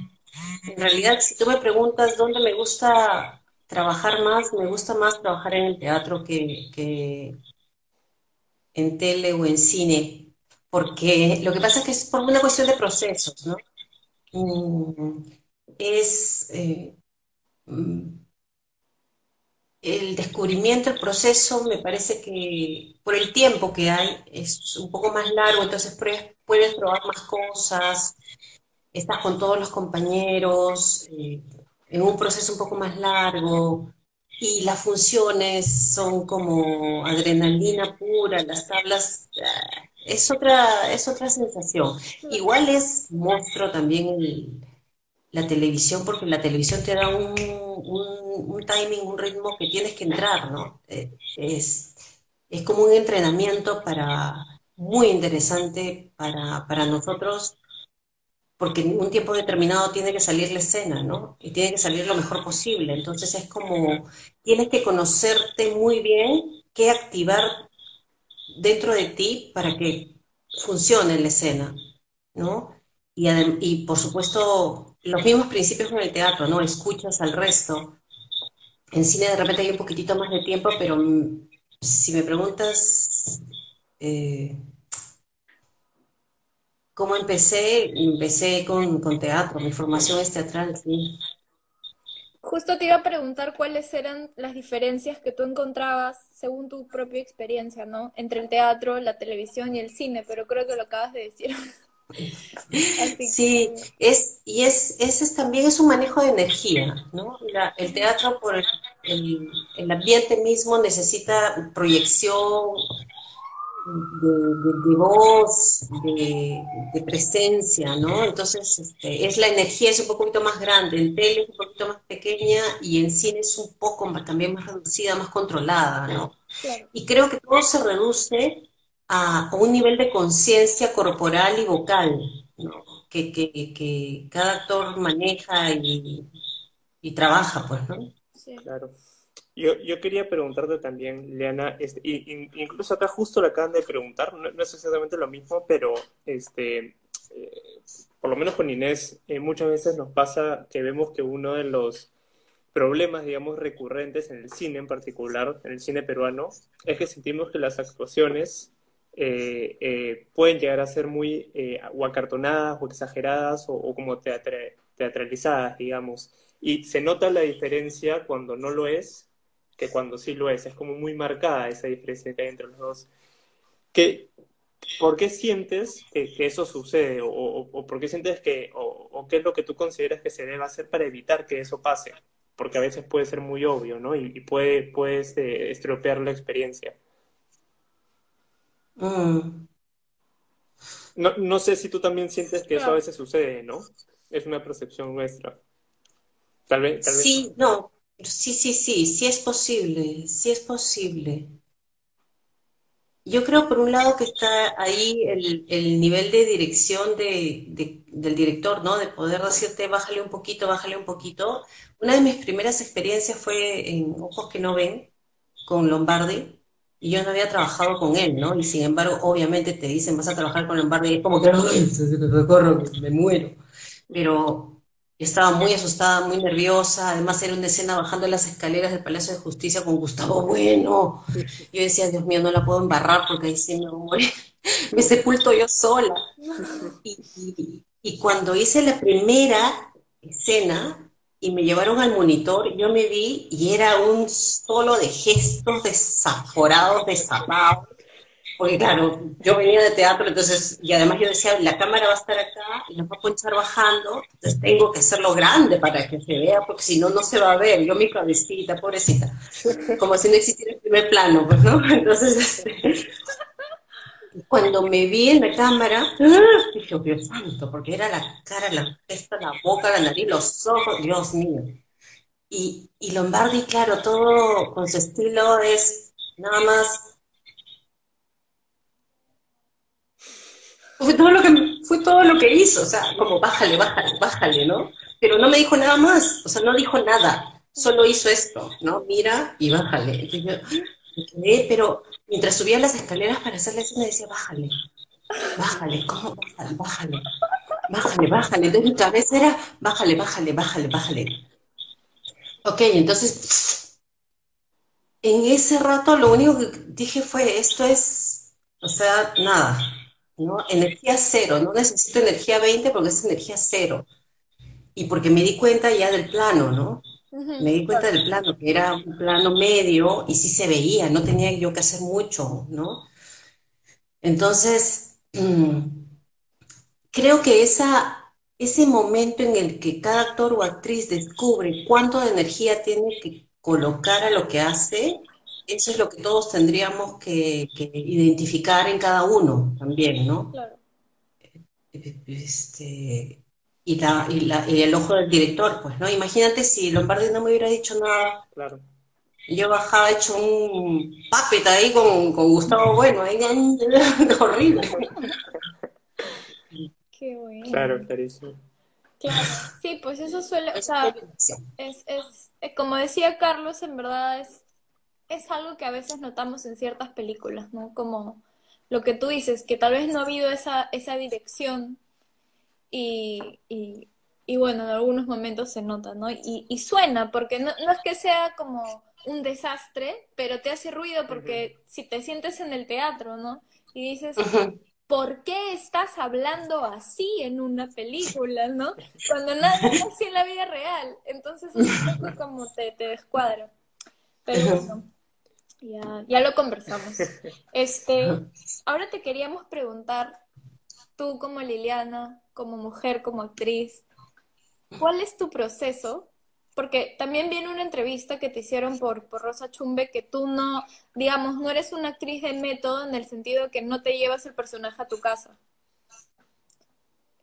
En realidad, si tú me preguntas dónde me gusta trabajar más, me gusta más trabajar en el teatro que, en tele o en cine, porque lo que pasa es que es por una cuestión de procesos, ¿no? Mm, es eh, mm, el descubrimiento, el proceso, me parece que por el tiempo que hay es un poco más largo, entonces puedes, probar más cosas, estás con todos los compañeros, eh, en un proceso un poco más largo, y las funciones son como adrenalina pura, las tablas, ah, es otra, es otra sensación. Igual es monstruo también la televisión, porque la televisión te da un, un, timing, un ritmo que tienes que entrar, ¿no? Eh, es, es como un entrenamiento para, muy interesante para, para nosotros, porque en un tiempo determinado tiene que salir la escena, ¿no? Y tiene que salir lo mejor posible. Entonces es como, tienes que conocerte muy bien qué activar dentro de ti para que funcione la escena, ¿no? Y, por supuesto los mismos principios con el teatro, ¿no? Escuchas al resto. En cine de repente hay un poquitito más de tiempo, pero mm, si me preguntas eh, cómo empecé, empecé con, teatro, mi formación es teatral, sí. Justo te iba a preguntar cuáles eran las diferencias que tú encontrabas según tu propia experiencia, ¿no? Entre el teatro, la televisión y el cine, pero creo que lo acabas de decir. *laughs* Sí, es, y es, ese también es un manejo de energía, ¿no? el teatro por el, el, ambiente mismo necesita proyección de, voz, de, presencia, ¿no? Entonces, este, es la energía es un poquito más grande, en tele es un poquito más pequeña y en cine es un poco también más reducida, más controlada, ¿no? Y creo que todo se reduce a, un nivel de conciencia corporal y vocal que, que, cada actor maneja y, trabaja, pues, ¿no? Claro. Yo, yo, quería preguntarte también, Leana, este, incluso acá justo le acaban de preguntar, no, es exactamente lo mismo, pero este, eh, por lo menos con Inés, eh, muchas veces nos pasa que vemos que uno de los problemas, digamos, recurrentes en el cine en particular, en el cine peruano, es que sentimos que las actuaciones eh, eh, pueden llegar a ser muy eh, o acartonadas o exageradas o, como teatralizadas, digamos. Y se nota la diferencia cuando no lo es que cuando sí lo es. Es como muy marcada esa diferencia que hay entre los dos. ¿Qué, ¿Por qué sientes que, eso sucede? O, por qué sientes que, o, qué es lo que tú consideras que se debe hacer para evitar que eso pase? Porque a veces puede ser muy obvio, ¿no? Y, puede, puede este, estropear la experiencia. Mm. No, no sé si tú también sientes que eso a veces sucede, ¿no? Es una percepción nuestra. Tal vez, tal vez. Sí, no, sí, sí, sí, sí es posible, sí es posible. Yo creo, por un lado, que está ahí el, el nivel de dirección de, del director, ¿no? De poder decirte, bájale un poquito, bájale un poquito. Una de mis primeras experiencias fue en Ojos que no ven, con Lombardi, y yo no había trabajado con él, ¿no? Y sin embargo, obviamente te dicen, vas a trabajar con Lombardi, es como que, me muero. Pero estaba muy asustada, muy nerviosa, además era una escena bajando las escaleras del Palacio de Justicia con Gustavo Bueno. Yo decía, Dios mío, no la puedo embarrar porque ahí sí me voy *laughs* me sepulto yo sola. y, y cuando hice la primera escena, y me llevaron al monitor, yo me vi y era un solo de gestos desaforados, desapados, porque claro, yo venía de teatro, entonces, y además yo decía, la cámara va a estar acá y nos va a ponchar bajando, entonces tengo que hacerlo grande para que se vea, porque si no, no se va a ver, yo mi cabecita, pobrecita, como si no existiera el primer plano, pues, ¿no? *laughs* Entonces, este, cuando me vi en la cámara, ¡ah! dije, oh, Dios santo, porque era la cara, la testa, la boca, la nariz, los ojos, Dios mío. Y, y Lombardi, claro, todo con su estilo es nada más fue todo lo que fue todo lo que hizo, o sea, como bájale, bájale, bájale, ¿no? Pero no me dijo nada más, o sea, no dijo nada, solo hizo esto, ¿no? Mira y bájale. Y yo, pero mientras subía las escaleras para hacerle eso me decía, bájale, bájale, ¿cómo bájale, bájale? Bájale, bájale. Entonces mi cabeza era, bájale, bájale, bájale, bájale. Ok, entonces, en ese rato lo único que dije fue, esto es, o sea, nada, ¿no? Energía cero, no necesito energía 20 porque es energía cero. Y porque me di cuenta ya del plano, ¿no? Me di cuenta del plano, que era un plano medio y sí se veía, no tenía yo que hacer mucho, ¿no? Entonces, *clears throat* creo que esa, ese momento en el que cada actor o actriz descubre cuánto de energía tiene que colocar a lo que hace, eso es lo que todos tendríamos que, identificar en cada uno también, ¿no? Claro. Este, y, la, y, la, y, el ojo del director, pues, ¿no? Imagínate si Lombardi no me hubiera dicho nada. Claro. Yo bajaba hecho un puppet ahí con, con Gustavo Bueno, ahí, *laughs* horrible. Qué bueno. Claro, clarísimo. Claro, sí, pues eso suele, o sea, es, es, eh, como decía Carlos, en verdad es, es algo que a veces notamos en ciertas películas, ¿no? Como lo que tú dices, que tal vez no ha habido esa, esa dirección y, y, bueno, en algunos momentos se nota, ¿no? Y, y suena, porque no, no, es que sea como un desastre, pero te hace ruido porque si te sientes en el teatro, ¿no? Y dices, ¿por qué estás hablando así en una película, ¿no? Cuando nada es así en la vida real. Entonces es un poco como te, te descuadra. Pero bueno, ya, ya lo conversamos. Este, ahora te queríamos preguntar, tú como Liliana, como mujer, como actriz, ¿cuál es tu proceso? Porque también viene una entrevista que te hicieron por, por Rosa Chumbe que tú no, digamos, no eres una actriz de método en el sentido que no te llevas el personaje a tu casa.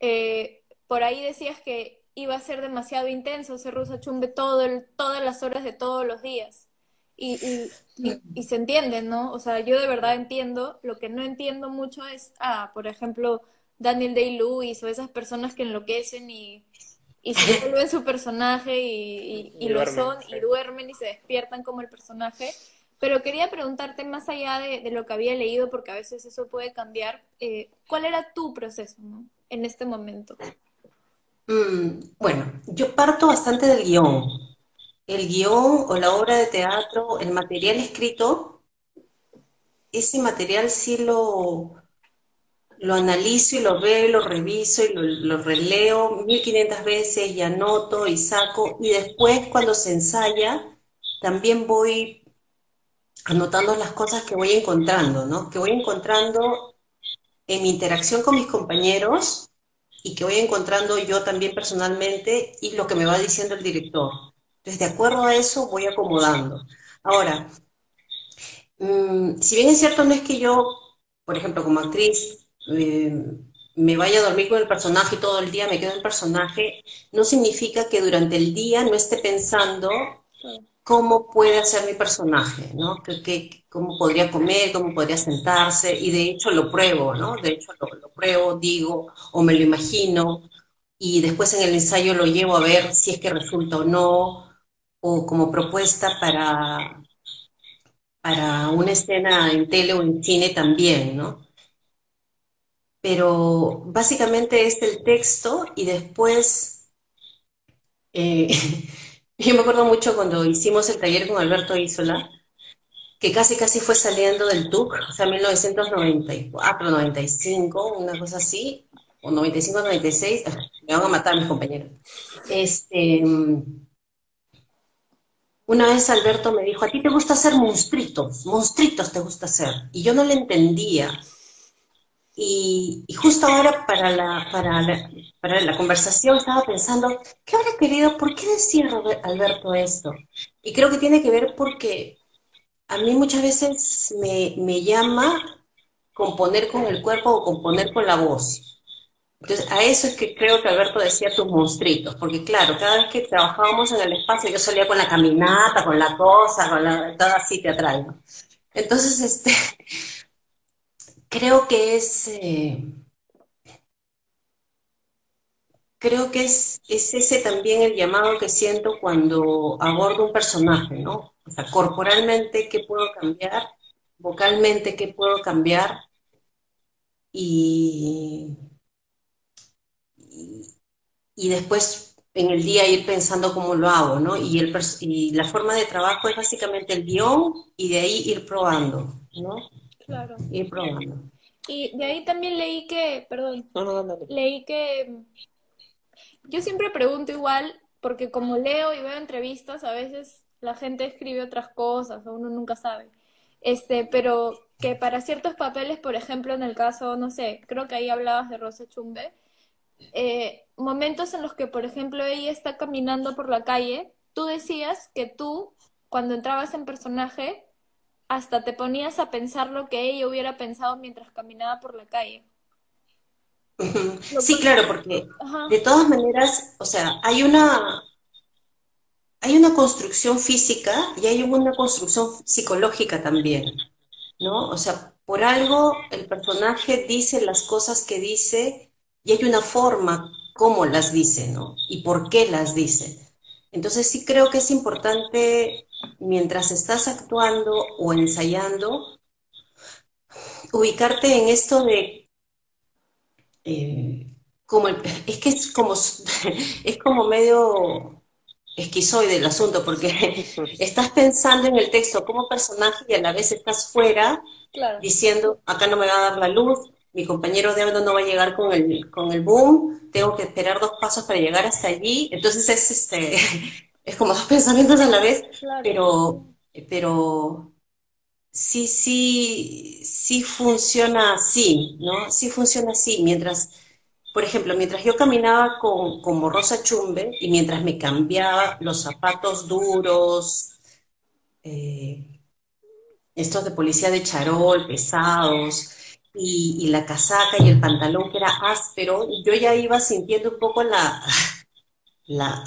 Eh, por ahí decías que iba a ser demasiado intenso ser Rosa Chumbe todo todas las horas de todos los días. Y, y, se entiende, ¿no? O sea, yo de verdad entiendo, lo que no entiendo mucho es, ah, por ejemplo, Daniel Day-Lewis o esas personas que enloquecen y, y se *laughs* vuelven su personaje y, y lo son y duermen y se despiertan como el personaje. Pero quería preguntarte más allá de, lo que había leído, porque a veces eso puede cambiar, eh, ¿cuál era tu proceso ¿no? en este momento? Mm, bueno, yo parto bastante del guion el guion o la obra de teatro, el material escrito, ese material sí lo, lo analizo y lo veo, lo reviso y lo, releo 1500 veces y anoto y saco. Y después cuando se ensaya, también voy anotando las cosas que voy encontrando, ¿no? Que voy encontrando en mi interacción con mis compañeros y que voy encontrando yo también personalmente y lo que me va diciendo el director. Entonces, de acuerdo a eso, voy acomodando. Ahora, mm, si bien es cierto, no es que yo, por ejemplo, como actriz, eh, me vaya a dormir con el personaje y todo el día me quedo en personaje, no significa que durante el día no esté pensando cómo puede ser mi personaje, ¿no? Que, cómo podría comer, cómo podría sentarse, y de hecho lo pruebo, ¿no? De hecho lo, pruebo, digo, o me lo imagino, y después en el ensayo lo llevo a ver si es que resulta o no, o como propuesta para, para una escena en tele o en cine también, ¿no? Pero básicamente es el texto y después, eh, *laughs* yo me acuerdo mucho cuando hicimos el taller con Alberto Isola, que casi casi fue saliendo del TUC, o sea, 1994, 95, una cosa así, o 95, 96, me van a matar mis compañeros. Este, una vez Alberto me dijo, a ti te gusta hacer monstruitos, monstruitos te gusta hacer. Y yo no le entendía. Y, justo ahora para la, para, para la conversación estaba pensando, ¿qué habría querido? ¿Por qué decía Alberto esto? Y creo que tiene que ver porque a mí muchas veces me, me llama componer con el cuerpo o componer con la voz. Entonces, a eso es que creo que Alberto decía tus monstruitos, porque claro, cada vez que trabajábamos en el espacio, yo salía con la caminata, con la cosa, con la, todo así teatral. ¿no? Entonces, este, *laughs* creo que es, eh, creo que es, es ese también el llamado que siento cuando abordo un personaje, ¿no? O sea, corporalmente, ¿qué puedo cambiar? Vocalmente, ¿qué puedo cambiar? Y, y, después en el día ir pensando cómo lo hago, ¿no? Y, el, y la forma de trabajo es básicamente el guion y de ahí ir probando, ¿no? Claro. Ir probando. Y de ahí también leí que, perdón, leí que yo siempre pregunto igual, porque como leo y veo entrevistas, a veces la gente escribe otras cosas, o uno nunca sabe. Este, pero que para ciertos papeles, por ejemplo, en el caso, no sé, creo que ahí hablabas de Rosa Chumbe, eh, momentos en los que, por ejemplo, ella está caminando por la calle, tú decías que tú, cuando entrabas en personaje, hasta te ponías a pensar lo que ella hubiera pensado mientras caminaba por la calle. Sí, claro, porque de todas maneras, o sea, hay una, hay una construcción física y hay una construcción psicológica también, ¿no? O sea, por algo el personaje dice las cosas que dice y hay una forma cómo las dice, ¿no? Y por qué las dice. Entonces sí creo que es importante, mientras estás actuando o ensayando, ubicarte en esto de eh, como es que es como, *laughs* es como medio esquizoide el asunto, porque *laughs* estás pensando en el texto como personaje y a la vez estás fuera diciendo, acá no me va a dar la luz, mi compañero de audio no va a llegar con el, con el boom, tengo que esperar dos pasos para llegar hasta allí. Entonces es, este, *laughs* es como dos pensamientos a la vez, pero, pero sí, sí, sí funciona así, ¿no? Sí funciona así. Mientras, por ejemplo, mientras yo caminaba con, como Rosa Chumbe y mientras me cambiaba los zapatos duros, eh, estos de policía de charol, pesados, y, y, la casaca y el pantalón que era áspero, yo ya iba sintiendo un poco la, la,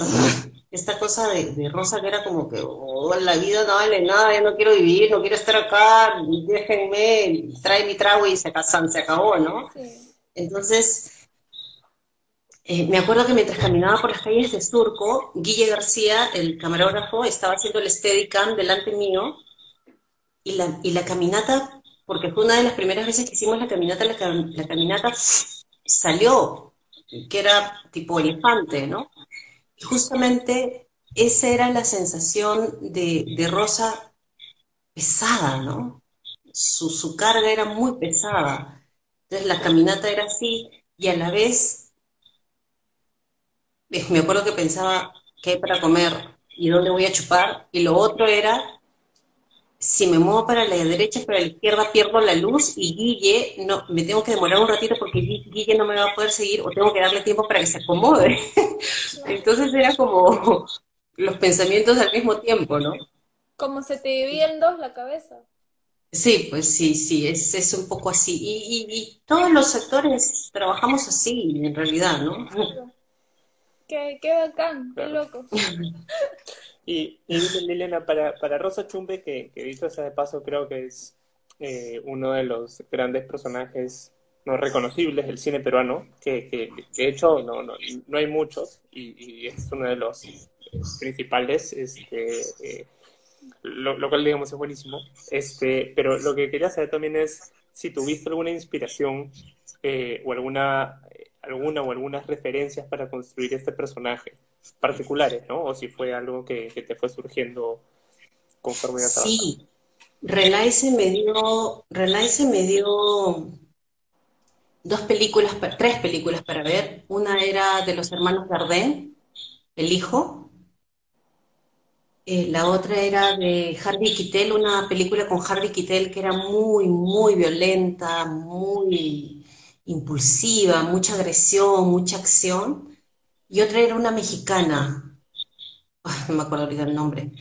esta cosa de, Rosa que era como que, oh, la vida no vale nada, yo no quiero vivir, no quiero estar acá, déjenme, trae mi trago y se, se acabó, ¿no? Entonces, eh, me acuerdo que mientras caminaba por las calles de Surco, Guille García, el camarógrafo, estaba haciendo el Steadicam delante mío, y la, y la caminata, porque fue una de las primeras veces que hicimos la caminata, la, la caminata salió, que era tipo elefante, ¿no? justamente esa era la sensación de, Rosa pesada, ¿no? Su, carga era muy pesada. Entonces la caminata era así y a la vez me acuerdo que pensaba qué hay para comer y dónde voy a chupar y lo otro era si me muevo para la derecha, para la izquierda, pierdo la luz y Guille, no, me tengo que demorar un ratito porque Guille no me va a poder seguir o tengo que darle tiempo para que se acomode. *laughs* Entonces era como *laughs* los pensamientos al mismo tiempo, ¿no? Como se te divide en dos la cabeza. Sí, pues sí, sí, es, es un poco así. Y, y, todos los actores trabajamos así, en realidad, ¿no? Qué, qué bacán, qué loco. *laughs* Y, y Liliana, para, para Rosa Chumbe, que, que dicho sea de paso, creo que es eh, uno de los grandes personajes no reconocibles del cine peruano, que, de hecho no, no, no hay muchos, y, es uno de los principales, este, eh, lo, cual digamos es buenísimo. Este, pero lo que quería saber también es si tuviste alguna inspiración eh, o alguna, alguna o algunas referencias para construir este personaje particulares, ¿no? O si fue algo que, te fue surgiendo conforme a Sí, Relaice me dio, Relaice me dio dos películas, tres películas para ver. Una era de los hermanos Dardenne, El Hijo. Eh, la otra era de Harvey Keitel, una película con Harvey Keitel que era muy, muy violenta, muy impulsiva, mucha agresión, mucha acción y otra era una mexicana, no me acuerdo ahorita el nombre,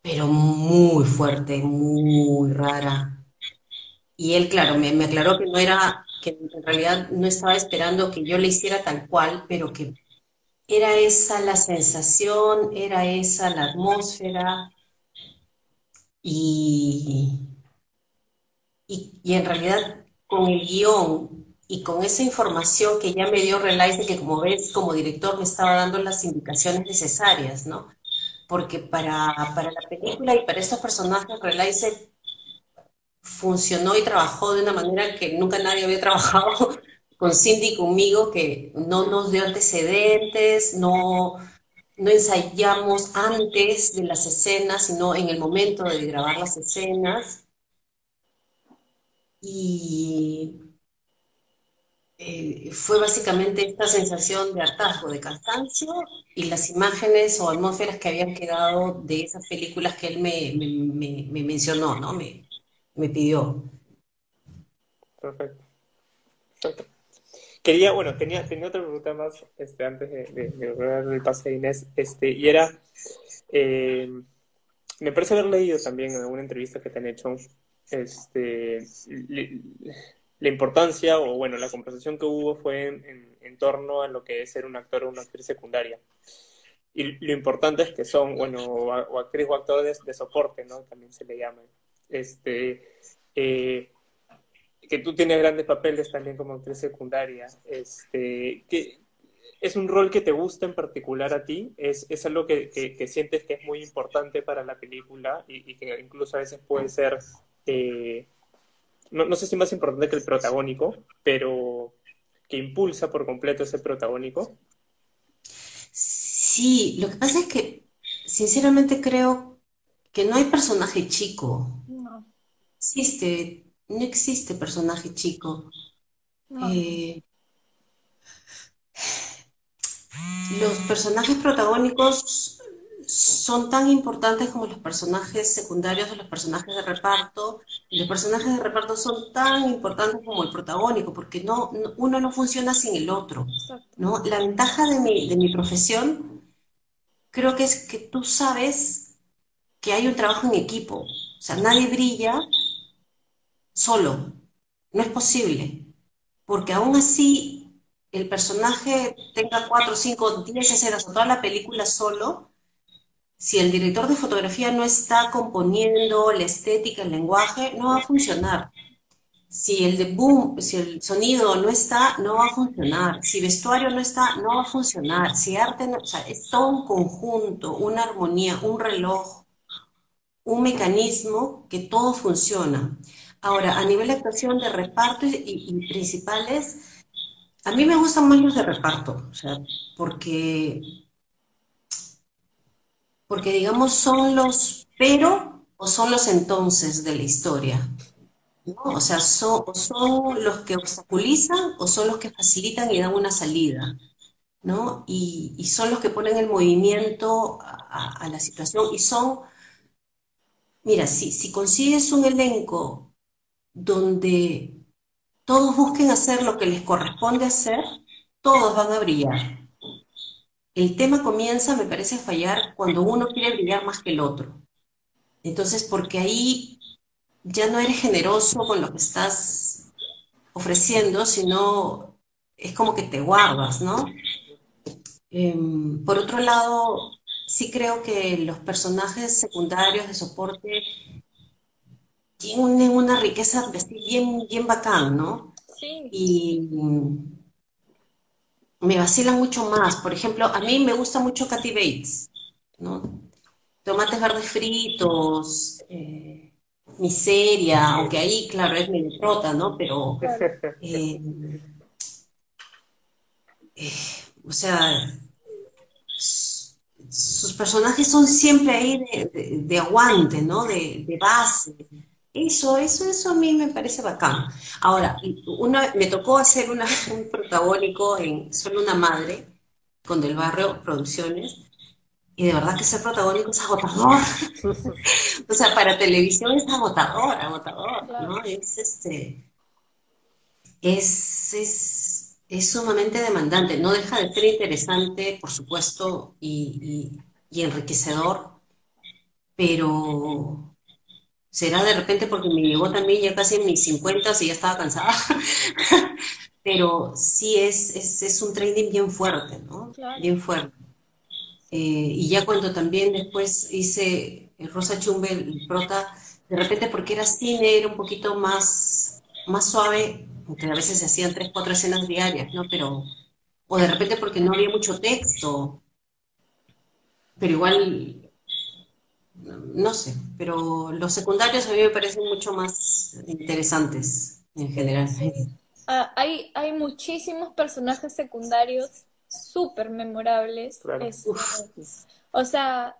pero muy fuerte, muy rara. Y él, claro, me, aclaró que no era, que en realidad no estaba esperando que yo le hiciera tal cual, pero que era esa la sensación, era esa la atmósfera y, y, y en realidad con el guion y con esa información que ya me dio Relice, que como ves, como director me estaba dando las indicaciones necesarias, ¿no? Porque para, para la película y para estos personajes, Relice funcionó y trabajó de una manera que nunca nadie había trabajado *laughs* con Cindy y conmigo, que no nos dio antecedentes, no, no ensayamos antes de las escenas, sino en el momento de grabar las escenas. Y eh, fue básicamente esta sensación de hartazgo, de cansancio y las imágenes o atmósferas que habían quedado de esas películas que él me, me, mencionó, ¿no? Me, pidió. Perfecto. Quería, bueno, tenía, tenía otra pregunta más este, antes de, de, el pase de Inés, este, y era, eh, me parece haber leído también en alguna entrevista que te han hecho, este, la importancia o bueno, la conversación que hubo fue en, torno a lo que es ser un actor o una actriz secundaria. Y lo importante es que son, bueno, o, actriz o actor de, soporte, ¿no? También se le llama. Este, eh, que tú tienes grandes papeles también como actriz secundaria. Este, que, ¿Es un rol que te gusta en particular a ti? ¿Es, es algo que, que, sientes que es muy importante para la película y, y que incluso a veces puede ser eh, no, sé si más importante que el protagónico, pero que impulsa por completo ese protagónico. Sí, lo que pasa es que sinceramente creo que no hay personaje chico. No. Existe, no existe personaje chico. Eh, los personajes protagónicos son tan importantes como los personajes secundarios o los personajes de reparto. Y los personajes de reparto son tan importantes como el protagónico, porque no, uno no funciona sin el otro. ¿no? La ventaja de mi, de mi profesión creo que es que tú sabes que hay un trabajo en equipo. O sea, nadie brilla solo. No es posible. Porque aún así el personaje tenga cuatro, cinco, diez escenas o toda la película solo, si el director de fotografía no está componiendo la estética, el lenguaje, no va a funcionar. Si el de boom, si el sonido no está, no va a funcionar. Si vestuario no está, no va a funcionar. Si arte no, o sea, es todo un conjunto, una armonía, un reloj, un mecanismo que todo funciona. Ahora, a nivel de actuación de reparto y, y principales, a mí me gustan más los de reparto, o sea, porque porque digamos son los pero o son los entonces de la historia. O sea, son, son los que obstaculizan o son los que facilitan y dan una salida. ¿no? Y, son los que ponen el movimiento a, la situación y son, mira, si, si consigues un elenco donde todos busquen hacer lo que les corresponde hacer, todos van a brillar. El tema comienza, me parece, a fallar cuando uno quiere brillar más que el otro. Entonces, porque ahí ya no eres generoso con lo que estás ofreciendo, sino es como que te guardas, ¿no? Em, por otro lado, sí creo que los personajes secundarios de soporte tienen una riqueza bien, bien bacán, ¿no? Sí. Y me vacilan mucho más. Por ejemplo, a mí me gusta mucho Katy Bates, ¿no? Tomates verdes fritos, eh, miseria, aunque ahí, claro, es mi trota, ¿no? Pero, eh, eh, o sea, sus personajes son siempre ahí de, aguante, ¿no? De, de base. Eso, eso, eso a mí me parece bacán. Ahora, una, me tocó hacer una, *laughs* un protagónico en Solo una madre, con Del Barrio Producciones, y de verdad que ser protagónico es agotador. *laughs* o sea, para televisión es agotador, agotador, ¿no? Es, este, es, es, es, sumamente demandante. No deja de ser interesante, por supuesto, y, y, y enriquecedor, pero será de repente porque me llegó también ya casi en mis 50 y ya estaba cansada. *laughs* Pero sí es, es, es, un training bien fuerte, ¿no? Bien fuerte. Eh, y ya cuando también después hice Rosa Chumbe, el prota, de repente porque era cine, era un poquito más, más suave, aunque a veces se hacían tres, cuatro escenas diarias, ¿no? Pero, o de repente porque no había mucho texto, pero igual, no sé, pero los secundarios a mí me parecen mucho más interesantes en general. Ah, hay, hay muchísimos personajes secundarios súper memorables. o sea,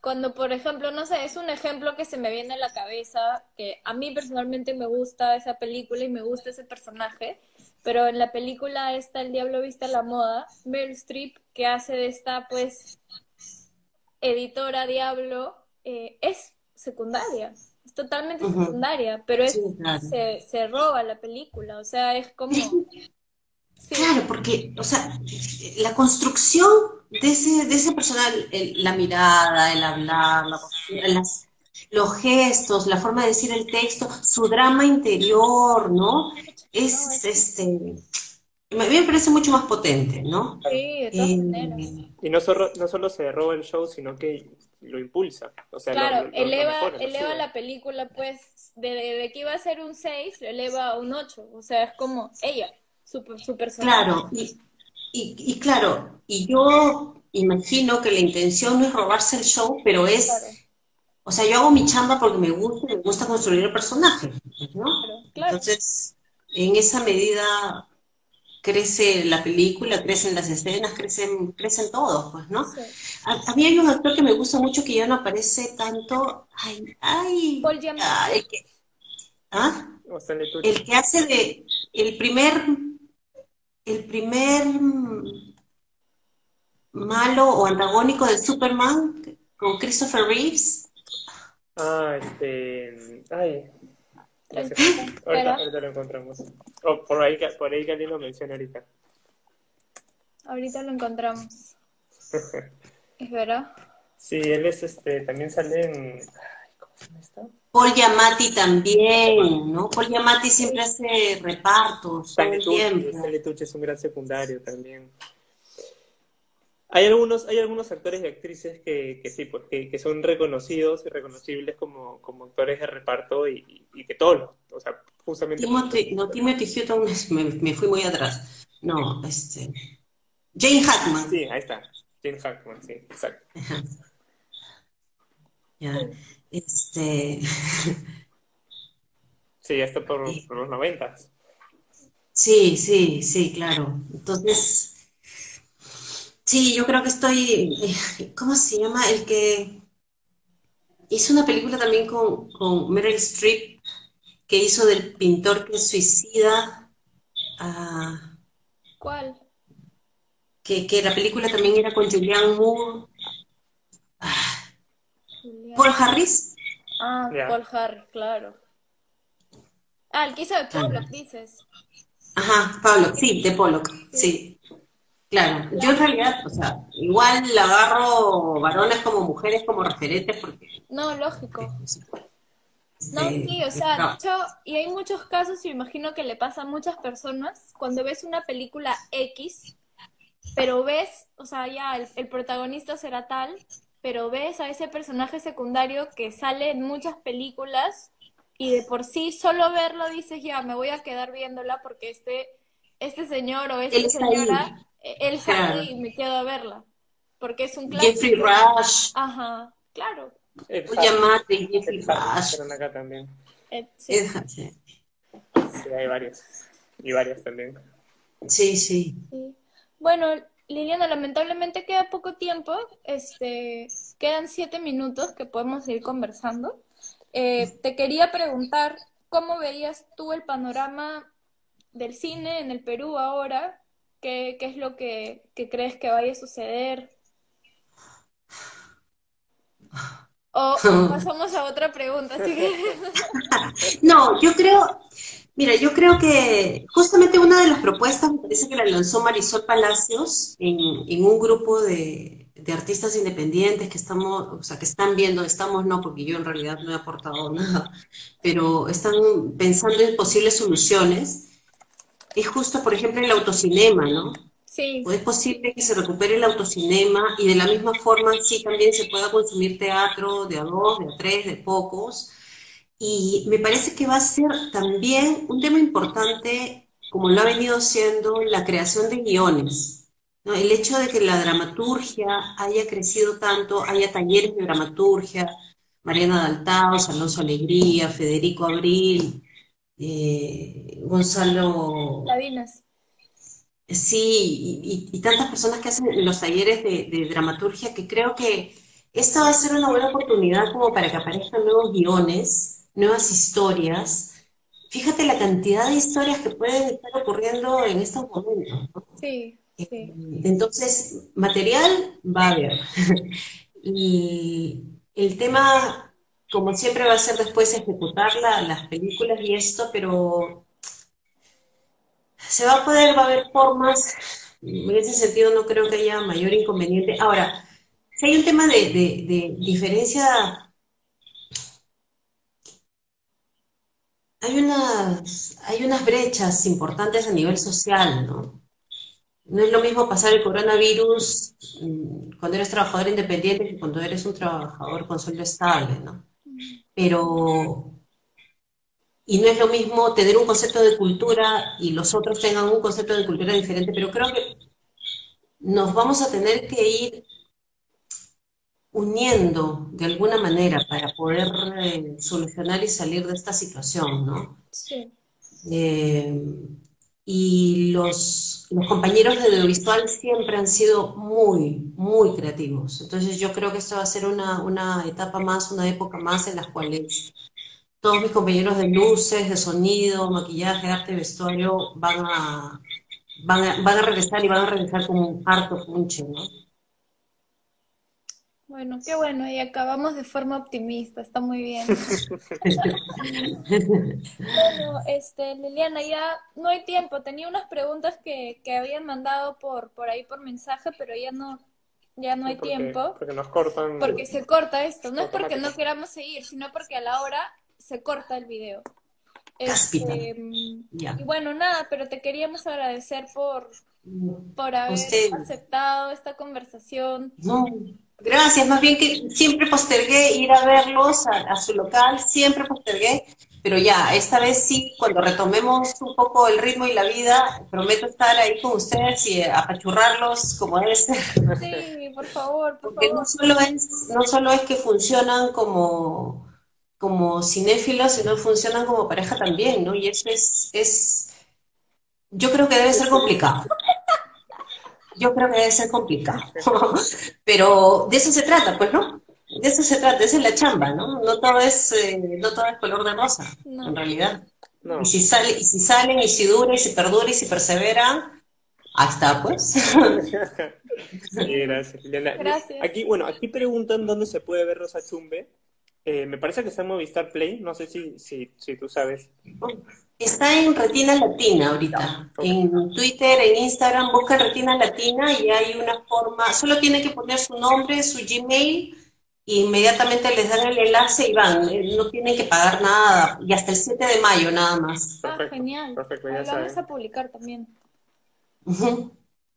cuando por ejemplo, no sé, es un ejemplo que se me viene a la cabeza, que a mí personalmente me gusta esa película y me gusta ese personaje, pero en la película está El Diablo Vista a la Moda, Meryl Streep, que hace de esta pues editora Diablo, eh, es secundaria, es totalmente secundaria, pero es, se, se roba la película, o sea, es como... Claro, porque, o sea, la construcción de ese, de ese personal, la mirada, el hablar, los gestos, la forma de decir el texto, su drama interior, ¿no? Es, este, a mí me parece mucho más potente, ¿no? Sí, de todas eh, maneras. Y no solo, no solo se roba el show, sino que lo impulsa. O sea, claro, eleva, eleva la película, pues, de, de, que iba a ser un 6, lo eleva a un 8. O sea, es como ella su, Claro, y, y, claro, y yo imagino que la intención no es robarse el show, pero es, o sea, yo hago mi chamba porque me gusta, me gusta construir el personaje, ¿no? Entonces, en esa medida crece la película, crecen las escenas, crecen, crecen todos, pues, ¿no? A, mí hay un actor que me gusta mucho que ya no aparece tanto, ay, ay, el que, ¿ah? El que hace de, el primer el primer malo o antagónico de Superman con Christopher Reeves. Ah, este. Ay. Ahorita, ahorita, lo encontramos. Oh, por ahí, por ahí alguien lo menciona ahorita. Ahorita lo encontramos. *laughs* ¿Es verdad? Sí, él es este, también sale en. ¿Cómo se llama esto? Paul Yamati también, ¿no? Paul Yamati siempre hace repartos todo el tiempo. Es un gran secundario también. Hay algunos, hay algunos actores y actrices que, que sí, pues, que, son reconocidos y reconocibles como, como actores de reparto y, que todos, o sea, justamente... Timothy, no, Timothy Hutton, me, me, fui muy atrás. No, este... Jane Hackman. Sí, ahí está. Jane Hackman, sí, exacto. Ya. Este. *laughs* Sí, esto por, por los noventas. Sí, sí, sí, claro. Entonces, sí, yo creo que estoy. Eh, ¿Cómo se llama? El que hizo una película también con, con Meryl Streep, que hizo del pintor que suicida. Uh, ¿Cuál? Que, que, la película también era con Julianne Moore. Paul Harris. Ah, Paul Harris, claro. Ah, el que hizo de Pollock, dices. Ajá, Pablo, sí, de Pollock, sí. Claro, yo en realidad, o sea, igual agarro varones como mujeres como referentes porque... No, lógico. No, sí, o sea, y hay muchos casos, y me imagino que le pasa a muchas personas, cuando ves una película X, pero ves, o sea, ya el protagonista será tal, pero ves a ese personaje secundario que sale en muchas películas y de por sí solo verlo dices ya me voy a quedar viéndola porque este este señor o esta señora eh, él sale y me quedo a verla porque es un clásico. Jeffrey Rush. Ajá, claro. Jeffrey Rush. acá también. Eh, sí. sí. hay varios. Y varias también. Sí, sí. sí. Bueno, Liliana, lamentablemente queda poco tiempo, este, quedan siete minutos que podemos ir conversando. Eh, te quería preguntar, ¿cómo veías tú el panorama del cine en el Perú ahora? ¿Qué, qué es lo que, que, crees que vaya a suceder? O *laughs* pasamos a otra pregunta. *laughs* no, yo creo, Mira, yo creo que justamente una de las propuestas, me parece que la lanzó Marisol Palacios en, un grupo de, de, artistas independientes que estamos, o sea, que están viendo, estamos no, porque yo en realidad no he aportado nada, pero están pensando en posibles soluciones, es justo, por ejemplo, el autocinema, ¿no? Sí. es posible que se recupere el autocinema y de la misma forma sí también se pueda consumir teatro de a dos, de a tres, de pocos. Y me parece que va a ser también un tema importante, como lo ha venido siendo, la creación de guiones. ¿no? El hecho de que la dramaturgia haya crecido tanto, haya talleres de dramaturgia, Mariana Daltaos, Alonso Alegría, Federico Abril, eh, Gonzalo... Lavinas. Sí, y, tantas personas que hacen los talleres de, dramaturgia que creo que esta va a ser una buena oportunidad como para que aparezcan nuevos guiones, nuevas historias. Fíjate la cantidad de historias que pueden estar ocurriendo en estos momentos. Sí, sí. Entonces, material va a haber. *laughs* y el tema, como siempre, va a ser después ejecutar las películas y esto, pero se va a poder, va a haber formas, en ese sentido no creo que haya mayor inconveniente. Ahora, si hay un tema de, diferencia, hay unas, hay unas brechas importantes a nivel social, ¿no? No es lo mismo pasar el coronavirus mm, cuando eres trabajador independiente que cuando eres un trabajador con sueldo estable, ¿no? Pero y no es lo mismo tener un concepto de cultura y los otros tengan un concepto de cultura diferente, pero creo que nos vamos a tener que ir uniendo de alguna manera para poder eh, solucionar y salir de esta situación, ¿no? Sí. Eh, y los, los, compañeros de audiovisual siempre han sido muy, muy creativos. Entonces yo creo que esto va a ser una, una etapa más, una época más en las cuales todos mis compañeros de luces, de sonido, maquillaje, arte, vestuario van a, van a, van a regresar y van a regresar con un harto punche, ¿no? Bueno, qué bueno, y acabamos de forma optimista, está muy bien. *laughs* bueno, este, Liliana, ya no hay tiempo, tenía unas preguntas que, que habían mandado por, por ahí por mensaje, pero ya no, ya no hay tiempo. Porque nos cortan. Porque se corta esto, no es porque no queramos seguir, sino porque a la hora se corta el video. Este, y bueno, nada, pero te queríamos agradecer por, por haber aceptado esta conversación. No, gracias, más bien que siempre postergué ir a verlos a, su local, siempre postergué, pero ya, esta vez sí, cuando retomemos un poco el ritmo y la vida, prometo estar ahí con ustedes y apachurrarlos como ser. Sí, por favor, por Porque favor. no solo es, no solo es que funcionan como como cinéfilos, sino funcionan como pareja también, ¿no? Y eso es, es, yo creo que debe ser complicado. Yo creo que debe ser complicado. *laughs* Pero de eso se trata, pues, ¿no? De eso se trata, esa es la chamba, ¿no? No todo es, eh, no todo es color de rosa, en realidad. Y, si sale, y si salen, y si dura, y si perdura, y si perseveran, hasta pues. *laughs* sí, gracias, Gracias. Aquí, bueno, aquí preguntan dónde se puede ver Rosa Chumbe. Eh, me parece que está en Movistar Play, no sé si, si, si tú sabes. Está en Retina Latina ahorita. En Twitter, en Instagram, busca Retina Latina y hay una forma, solo tiene que poner su nombre, su Gmail, e inmediatamente les dan el enlace y van. Eh, no tienen que pagar nada, y hasta el 7 de mayo nada más. ah, genial. Perfecto, ya vamos a publicar también.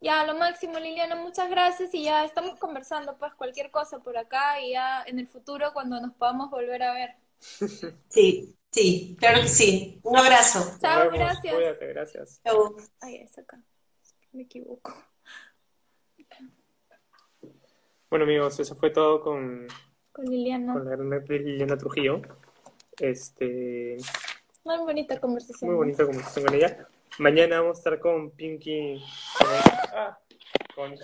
Ya, lo máximo, Liliana, muchas gracias y ya estamos conversando, pues cualquier cosa por acá y ya en el futuro cuando nos podamos volver a ver. *laughs* Sí, sí, claro que sí. Un abrazo. Chao, gracias. Cuídate, gracias. Chao. Ay, es acá. Me equivoco. Bueno, amigos, eso fue todo con, con Liliana. Con la Liliana Trujillo. Este. Muy bonita conversación. Muy bonita conversación con ella. Mañana vamos a estar con Pinky, con,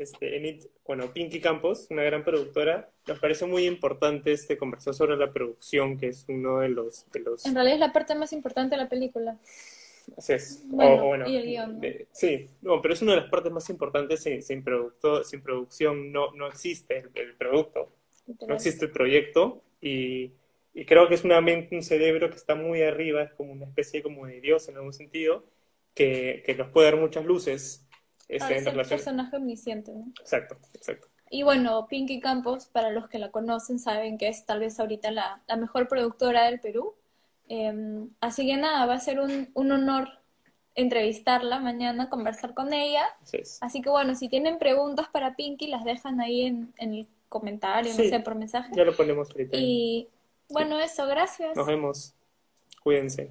este, bueno, Pinky Campos, una gran productora. Nos parece muy importante este conversar sobre la producción, que es uno de los, de los... En realidad es la parte más importante de la película. Así es. Bueno, y el guion. sí, no, pero es una de las partes más importantes. Sin, sin, producto, sin producción no, no existe el, el producto, no existe el proyecto y y creo que es una mente, un cerebro que está muy arriba, es como una especie como de Dios en algún sentido, que, que nos puede dar muchas luces este, en relación. personaje omnisciente, ¿no? Exacto, exacto. Y bueno, Pinky Campos, para los que la conocen, saben que es tal vez ahorita la, la mejor productora del Perú. Em, así que nada, va a ser un, un honor entrevistarla mañana, conversar con ella. Así, que bueno, si tienen preguntas para Pinky, las dejan ahí en, en el comentario, no sé, por mensaje. Ya lo ponemos ahorita. Y bueno, eso, gracias. Nos vemos. Cuídense.